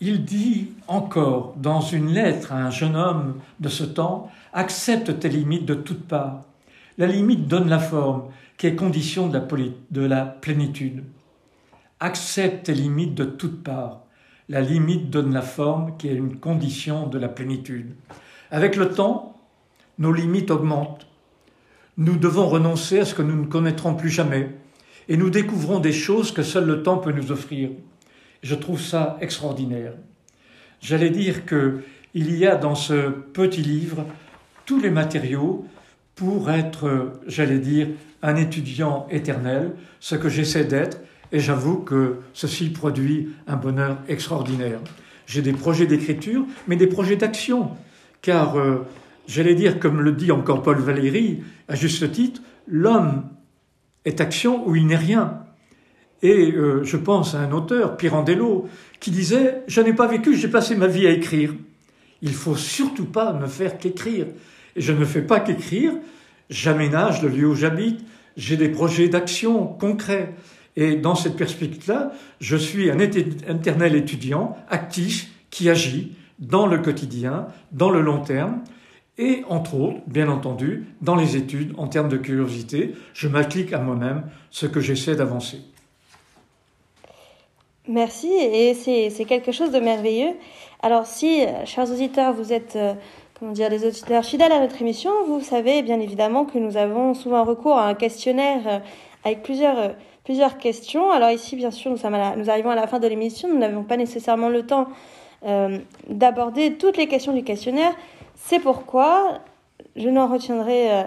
Il dit encore dans une lettre à un jeune homme de ce temps, accepte tes limites de toutes parts. La limite donne la forme, qui est condition de la, de la plénitude. Accepte tes limites de toutes parts. La limite donne la forme, qui est une condition de la plénitude. Avec le temps, nos limites augmentent. Nous devons renoncer à ce que nous ne connaîtrons plus jamais et nous découvrons des choses que seul le temps peut nous offrir. Je trouve ça extraordinaire. J'allais dire que il y a dans ce petit livre tous les matériaux pour être, j'allais dire, un étudiant éternel, ce que j'essaie d'être, et j'avoue que ceci produit un bonheur extraordinaire. J'ai des projets d'écriture, mais des projets d'action, car euh, J'allais dire, comme le dit encore Paul Valéry, à juste titre, l'homme est action ou il n'est rien. Et euh, je pense à un auteur, Pirandello, qui disait Je n'ai pas vécu, j'ai passé ma vie à écrire. Il faut surtout pas ne faire qu'écrire. Et je ne fais pas qu'écrire, j'aménage le lieu où j'habite, j'ai des projets d'action concrets. Et dans cette perspective-là, je suis un éternel étudiant actif qui agit dans le quotidien, dans le long terme, et entre autres, bien entendu, dans les études, en termes de curiosité, je m'applique à moi-même ce que j'essaie d'avancer. Merci, et c'est quelque chose de merveilleux. Alors si, chers auditeurs, vous êtes euh, comment dire, des auditeurs fidèles à notre émission, vous savez bien évidemment que nous avons souvent recours à un questionnaire euh, avec plusieurs, euh, plusieurs questions. Alors ici, bien sûr, nous, arrivons à la fin de l'émission, nous n'avons pas nécessairement le temps d'aborder toutes les questions du questionnaire, c'est pourquoi je n'en retiendrai euh,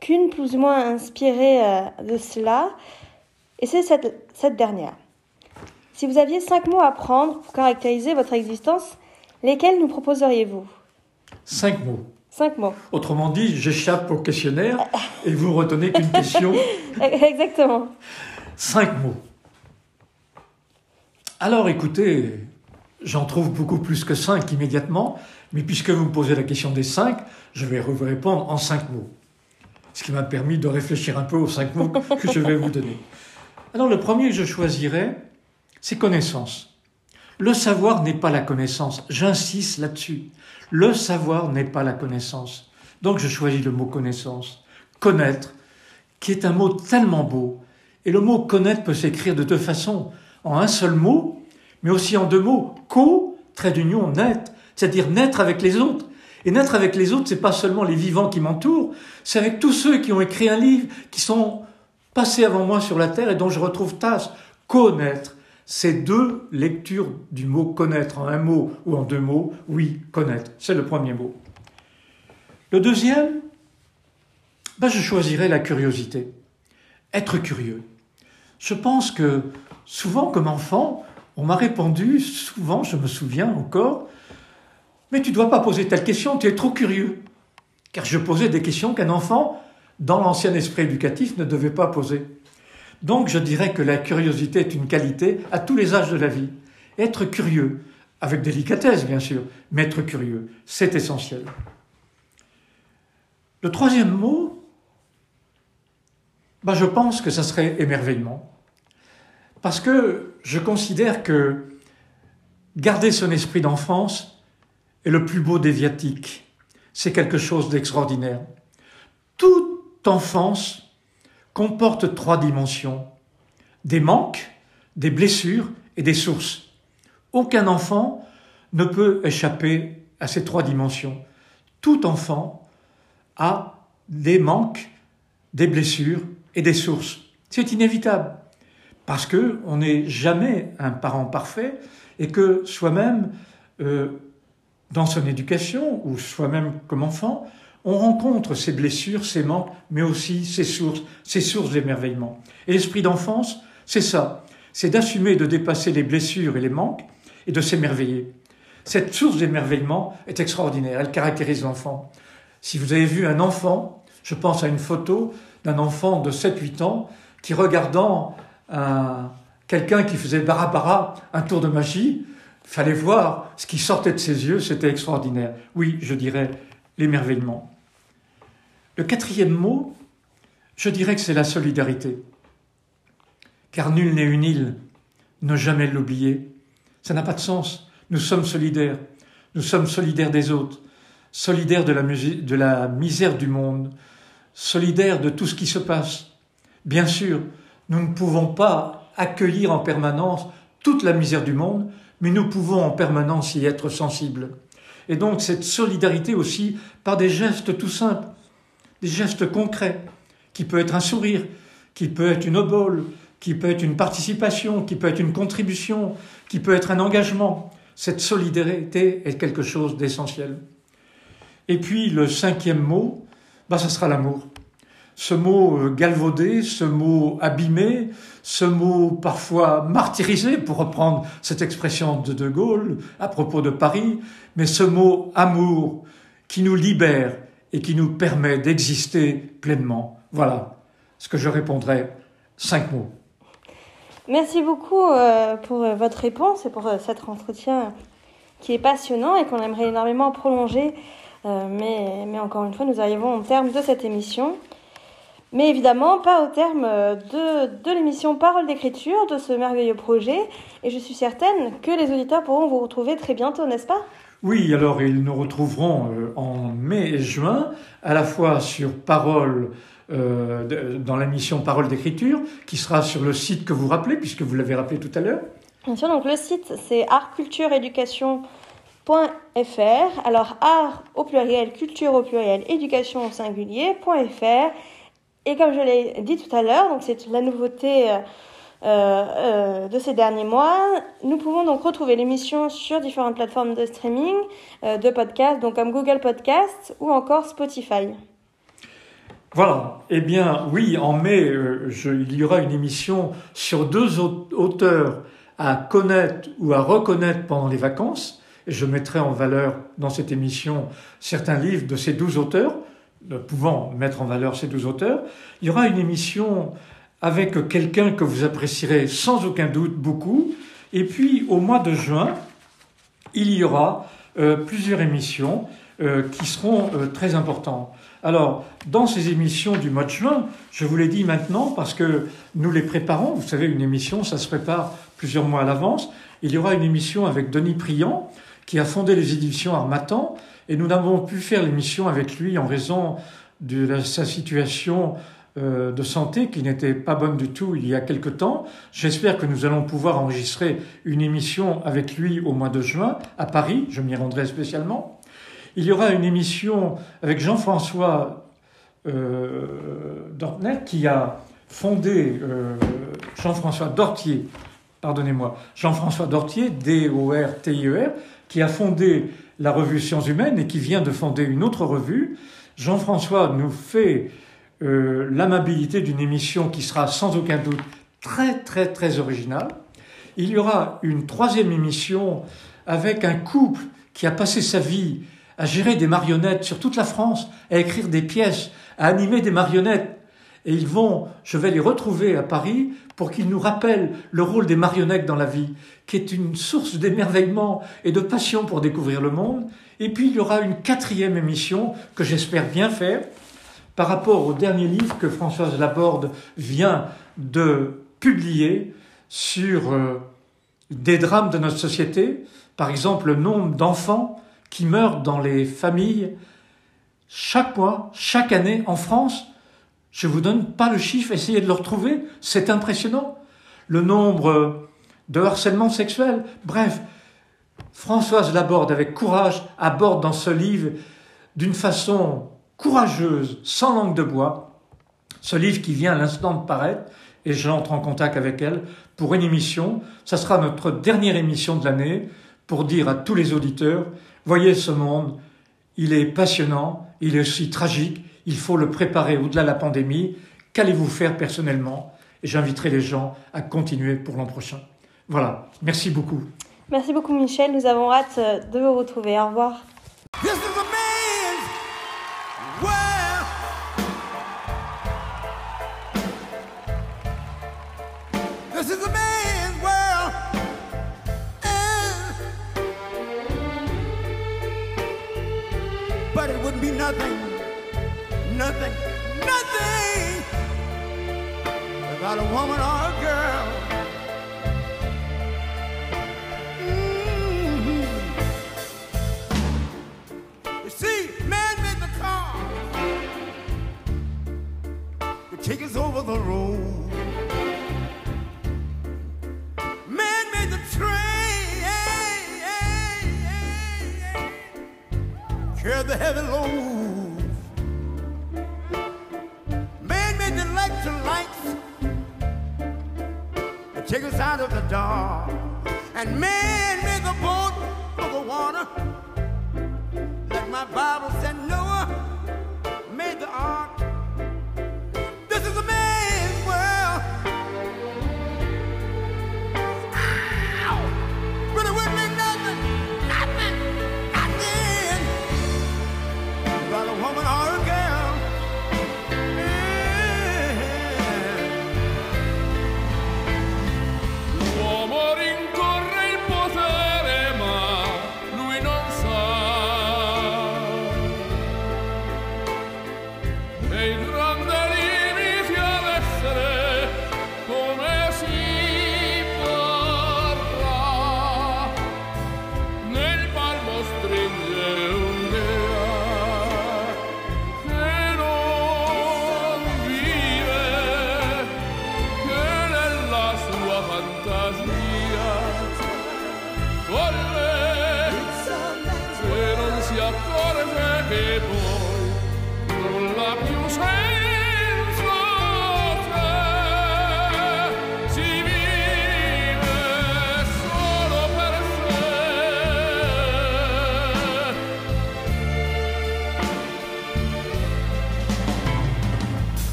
qu'une plus ou moins inspirée euh, de cela, et c'est cette, dernière. Si vous aviez cinq mots à prendre pour caractériser votre existence, lesquels nous proposeriez-vous? Cinq mots. Cinq mots. Autrement dit, j'échappe au questionnaire et vous retenez qu'une question. Exactement. Cinq mots. Alors écoutez, j'en trouve beaucoup plus que cinq immédiatement, mais puisque vous me posez la question des cinq, je vais vous répondre en cinq mots. ce qui m'a permis de réfléchir un peu aux cinq mots que je vais vous donner. Alors le premier que je choisirais, c'est connaissance. Le savoir n'est pas la connaissance. J'insiste là-dessus. Le savoir n'est pas la connaissance. Donc je choisis le mot connaissance. Connaître, qui est un mot tellement beau. Et le mot connaître peut s'écrire de deux façons. En un seul mot, mais aussi en deux mots. Co, trait d'union, net. C'est-à-dire naître avec les autres. Et naître avec les autres, c'est pas seulement les vivants qui m'entourent, c'est avec tous ceux qui ont écrit un livre, qui sont passés avant moi sur la terre et dont je retrouve tâche. Connaître. Ces deux lectures du mot connaître en un mot ou en deux mots, oui, connaître, c'est le premier mot. Le deuxième, ben je choisirais la curiosité. Être curieux. Je pense que souvent, comme enfant, on m'a répondu, souvent, je me souviens encore, mais tu ne dois pas poser telle question, tu es trop curieux. Car je posais des questions qu'un enfant, dans l'ancien esprit éducatif, ne devait pas poser. Donc je dirais que la curiosité est une qualité à tous les âges de la vie. Être curieux, avec délicatesse bien sûr, mais être curieux, c'est essentiel. Le troisième mot, bah, je pense que ça serait émerveillement. Parce que je considère que garder son esprit d'enfance, et le plus beau des viatiques. C'est quelque chose d'extraordinaire. Toute enfance comporte trois dimensions. Des manques, des blessures et des sources. Aucun enfant ne peut échapper à ces trois dimensions. Tout enfant a des manques, des blessures et des sources. C'est inévitable parce que on n'est jamais un parent parfait et que soi-même euh, dans son éducation, ou soi-même comme enfant, on rencontre ses blessures, ses manques, mais aussi ses sources, ses sources d'émerveillement. Et l'esprit d'enfance, c'est ça, c'est d'assumer de dépasser les blessures et les manques et de s'émerveiller. Cette source d'émerveillement est extraordinaire, elle caractérise l'enfant. Si vous avez vu un enfant, je pense à une photo d'un enfant de 7-8 ans qui regardant quelqu'un qui faisait barabara, un tour de magie, fallait voir ce qui sortait de ses yeux, c'était extraordinaire. Oui, je dirais l'émerveillement. Le quatrième mot, je dirais que c'est la solidarité. Car nul n'est une île, ne jamais l'oublier. Ça n'a pas de sens. Nous sommes solidaires. Nous sommes solidaires des autres, solidaires de la, misère du monde, solidaires de tout ce qui se passe. Bien sûr, nous ne pouvons pas accueillir en permanence toute la misère du monde, mais nous pouvons en permanence y être sensibles. Et donc cette solidarité aussi par des gestes tout simples, des gestes concrets, qui peut être un sourire, qui peut être une obole, qui peut être une participation, qui peut être une contribution, qui peut être un engagement. Cette solidarité est quelque chose d'essentiel. Et puis le cinquième mot, bah, ça sera l'amour ce mot euh, galvaudé, ce mot abîmé, ce mot parfois martyrisé, pour reprendre cette expression de De Gaulle à propos de Paris, mais ce mot amour qui nous libère et qui nous permet d'exister pleinement. Voilà ce que je répondrai. Cinq mots. Merci beaucoup euh, pour euh, votre réponse et pour cet entretien qui est passionnant et qu'on aimerait énormément prolonger. Mais, mais, encore une fois, nous arrivons au terme de cette émission. Mais évidemment, pas au terme de, de l'émission Parole d'écriture, de ce merveilleux projet. Et je suis certaine que les auditeurs pourront vous retrouver très bientôt, n'est-ce pas? Oui, alors ils nous retrouveront euh, en mai et juin, à la fois sur Parole, euh, dans l'émission Parole d'écriture, qui sera sur le site que vous rappelez, puisque vous l'avez rappelé tout à l'heure. Bien sûr, donc le site c'est artcultureéducation.fr. Alors art au pluriel, culture au pluriel, éducation au singulier.fr. Et comme je l'ai dit tout à l'heure, donc c'est la nouveauté euh, euh, de ces derniers mois, nous pouvons donc retrouver l'émission sur différentes plateformes de streaming, euh, de podcasts, donc comme Google Podcast ou encore Spotify. Voilà. Eh bien, oui, en mai, il y aura une émission sur deux auteurs à connaître ou à reconnaître pendant les vacances. Je mettrai en valeur dans cette émission certains livres de ces douze auteurs pouvant mettre en valeur ces deux auteurs. Il y aura une émission avec quelqu'un que vous apprécierez sans aucun doute beaucoup. Et puis au mois de juin, il y aura euh, plusieurs émissions euh, qui seront euh, très importantes. Alors, dans ces émissions du mois de juin, je vous l'ai dit maintenant parce que nous les préparons. Vous savez, une émission, ça se prépare plusieurs mois à l'avance. Il y aura une émission avec Denis Priant, qui a fondé les éditions Armatan, et nous n'avons pu faire l'émission avec lui en raison de sa situation euh, de santé qui n'était pas bonne du tout il y a quelque temps. J'espère que nous allons pouvoir enregistrer une émission avec lui au mois de juin à Paris. Je m'y rendrai spécialement. Il y aura une émission avec Jean-François euh, qui a fondé euh, Jean-François Dortier, pardonnez-moi, Jean-François Dortier, D-O-R-T-I-E-R, qui a fondé la revue Sciences Humaines et qui vient de fonder une autre revue. Jean-François nous fait euh, l'amabilité d'une émission qui sera sans aucun doute très très très originale. Il y aura une troisième émission avec un couple qui a passé sa vie à gérer des marionnettes sur toute la France, à écrire des pièces, à animer des marionnettes. Et ils vont, je vais les retrouver à Paris pour qu'ils nous rappellent le rôle des marionnettes dans la vie, qui est une source d'émerveillement et de passion pour découvrir le monde. Et puis il y aura une quatrième émission que j'espère bien faire par rapport au dernier livre que Françoise Laborde vient de publier sur euh, des drames de notre société, par exemple le nombre d'enfants qui meurent dans les familles chaque mois, chaque année en France. Je vous donne pas le chiffre, essayez de le retrouver, c'est impressionnant. Le nombre de harcèlement sexuel, bref, Françoise Laborde avec courage aborde dans ce livre d'une façon courageuse, sans langue de bois, ce livre qui vient à l'instant de paraître, et j'entre en contact avec elle pour une émission. Ça sera notre dernière émission de l'année pour dire à tous les auditeurs, Voyez ce monde, il est passionnant, il est aussi tragique, il faut le préparer au-delà de la pandémie. Qu'allez-vous faire personnellement? Et j'inviterai les gens à continuer pour l'an prochain. Voilà, merci beaucoup. Merci beaucoup Michel, nous avons hâte de vous retrouver. Au revoir. Nothing, nothing, nothing without a woman or a girl. Mm-hmm. You see, man made the car to take us over the road. Carry the heavy load. Made the lecture lights and take us out of the dark. And man made the boat for the water. Like my Bible said,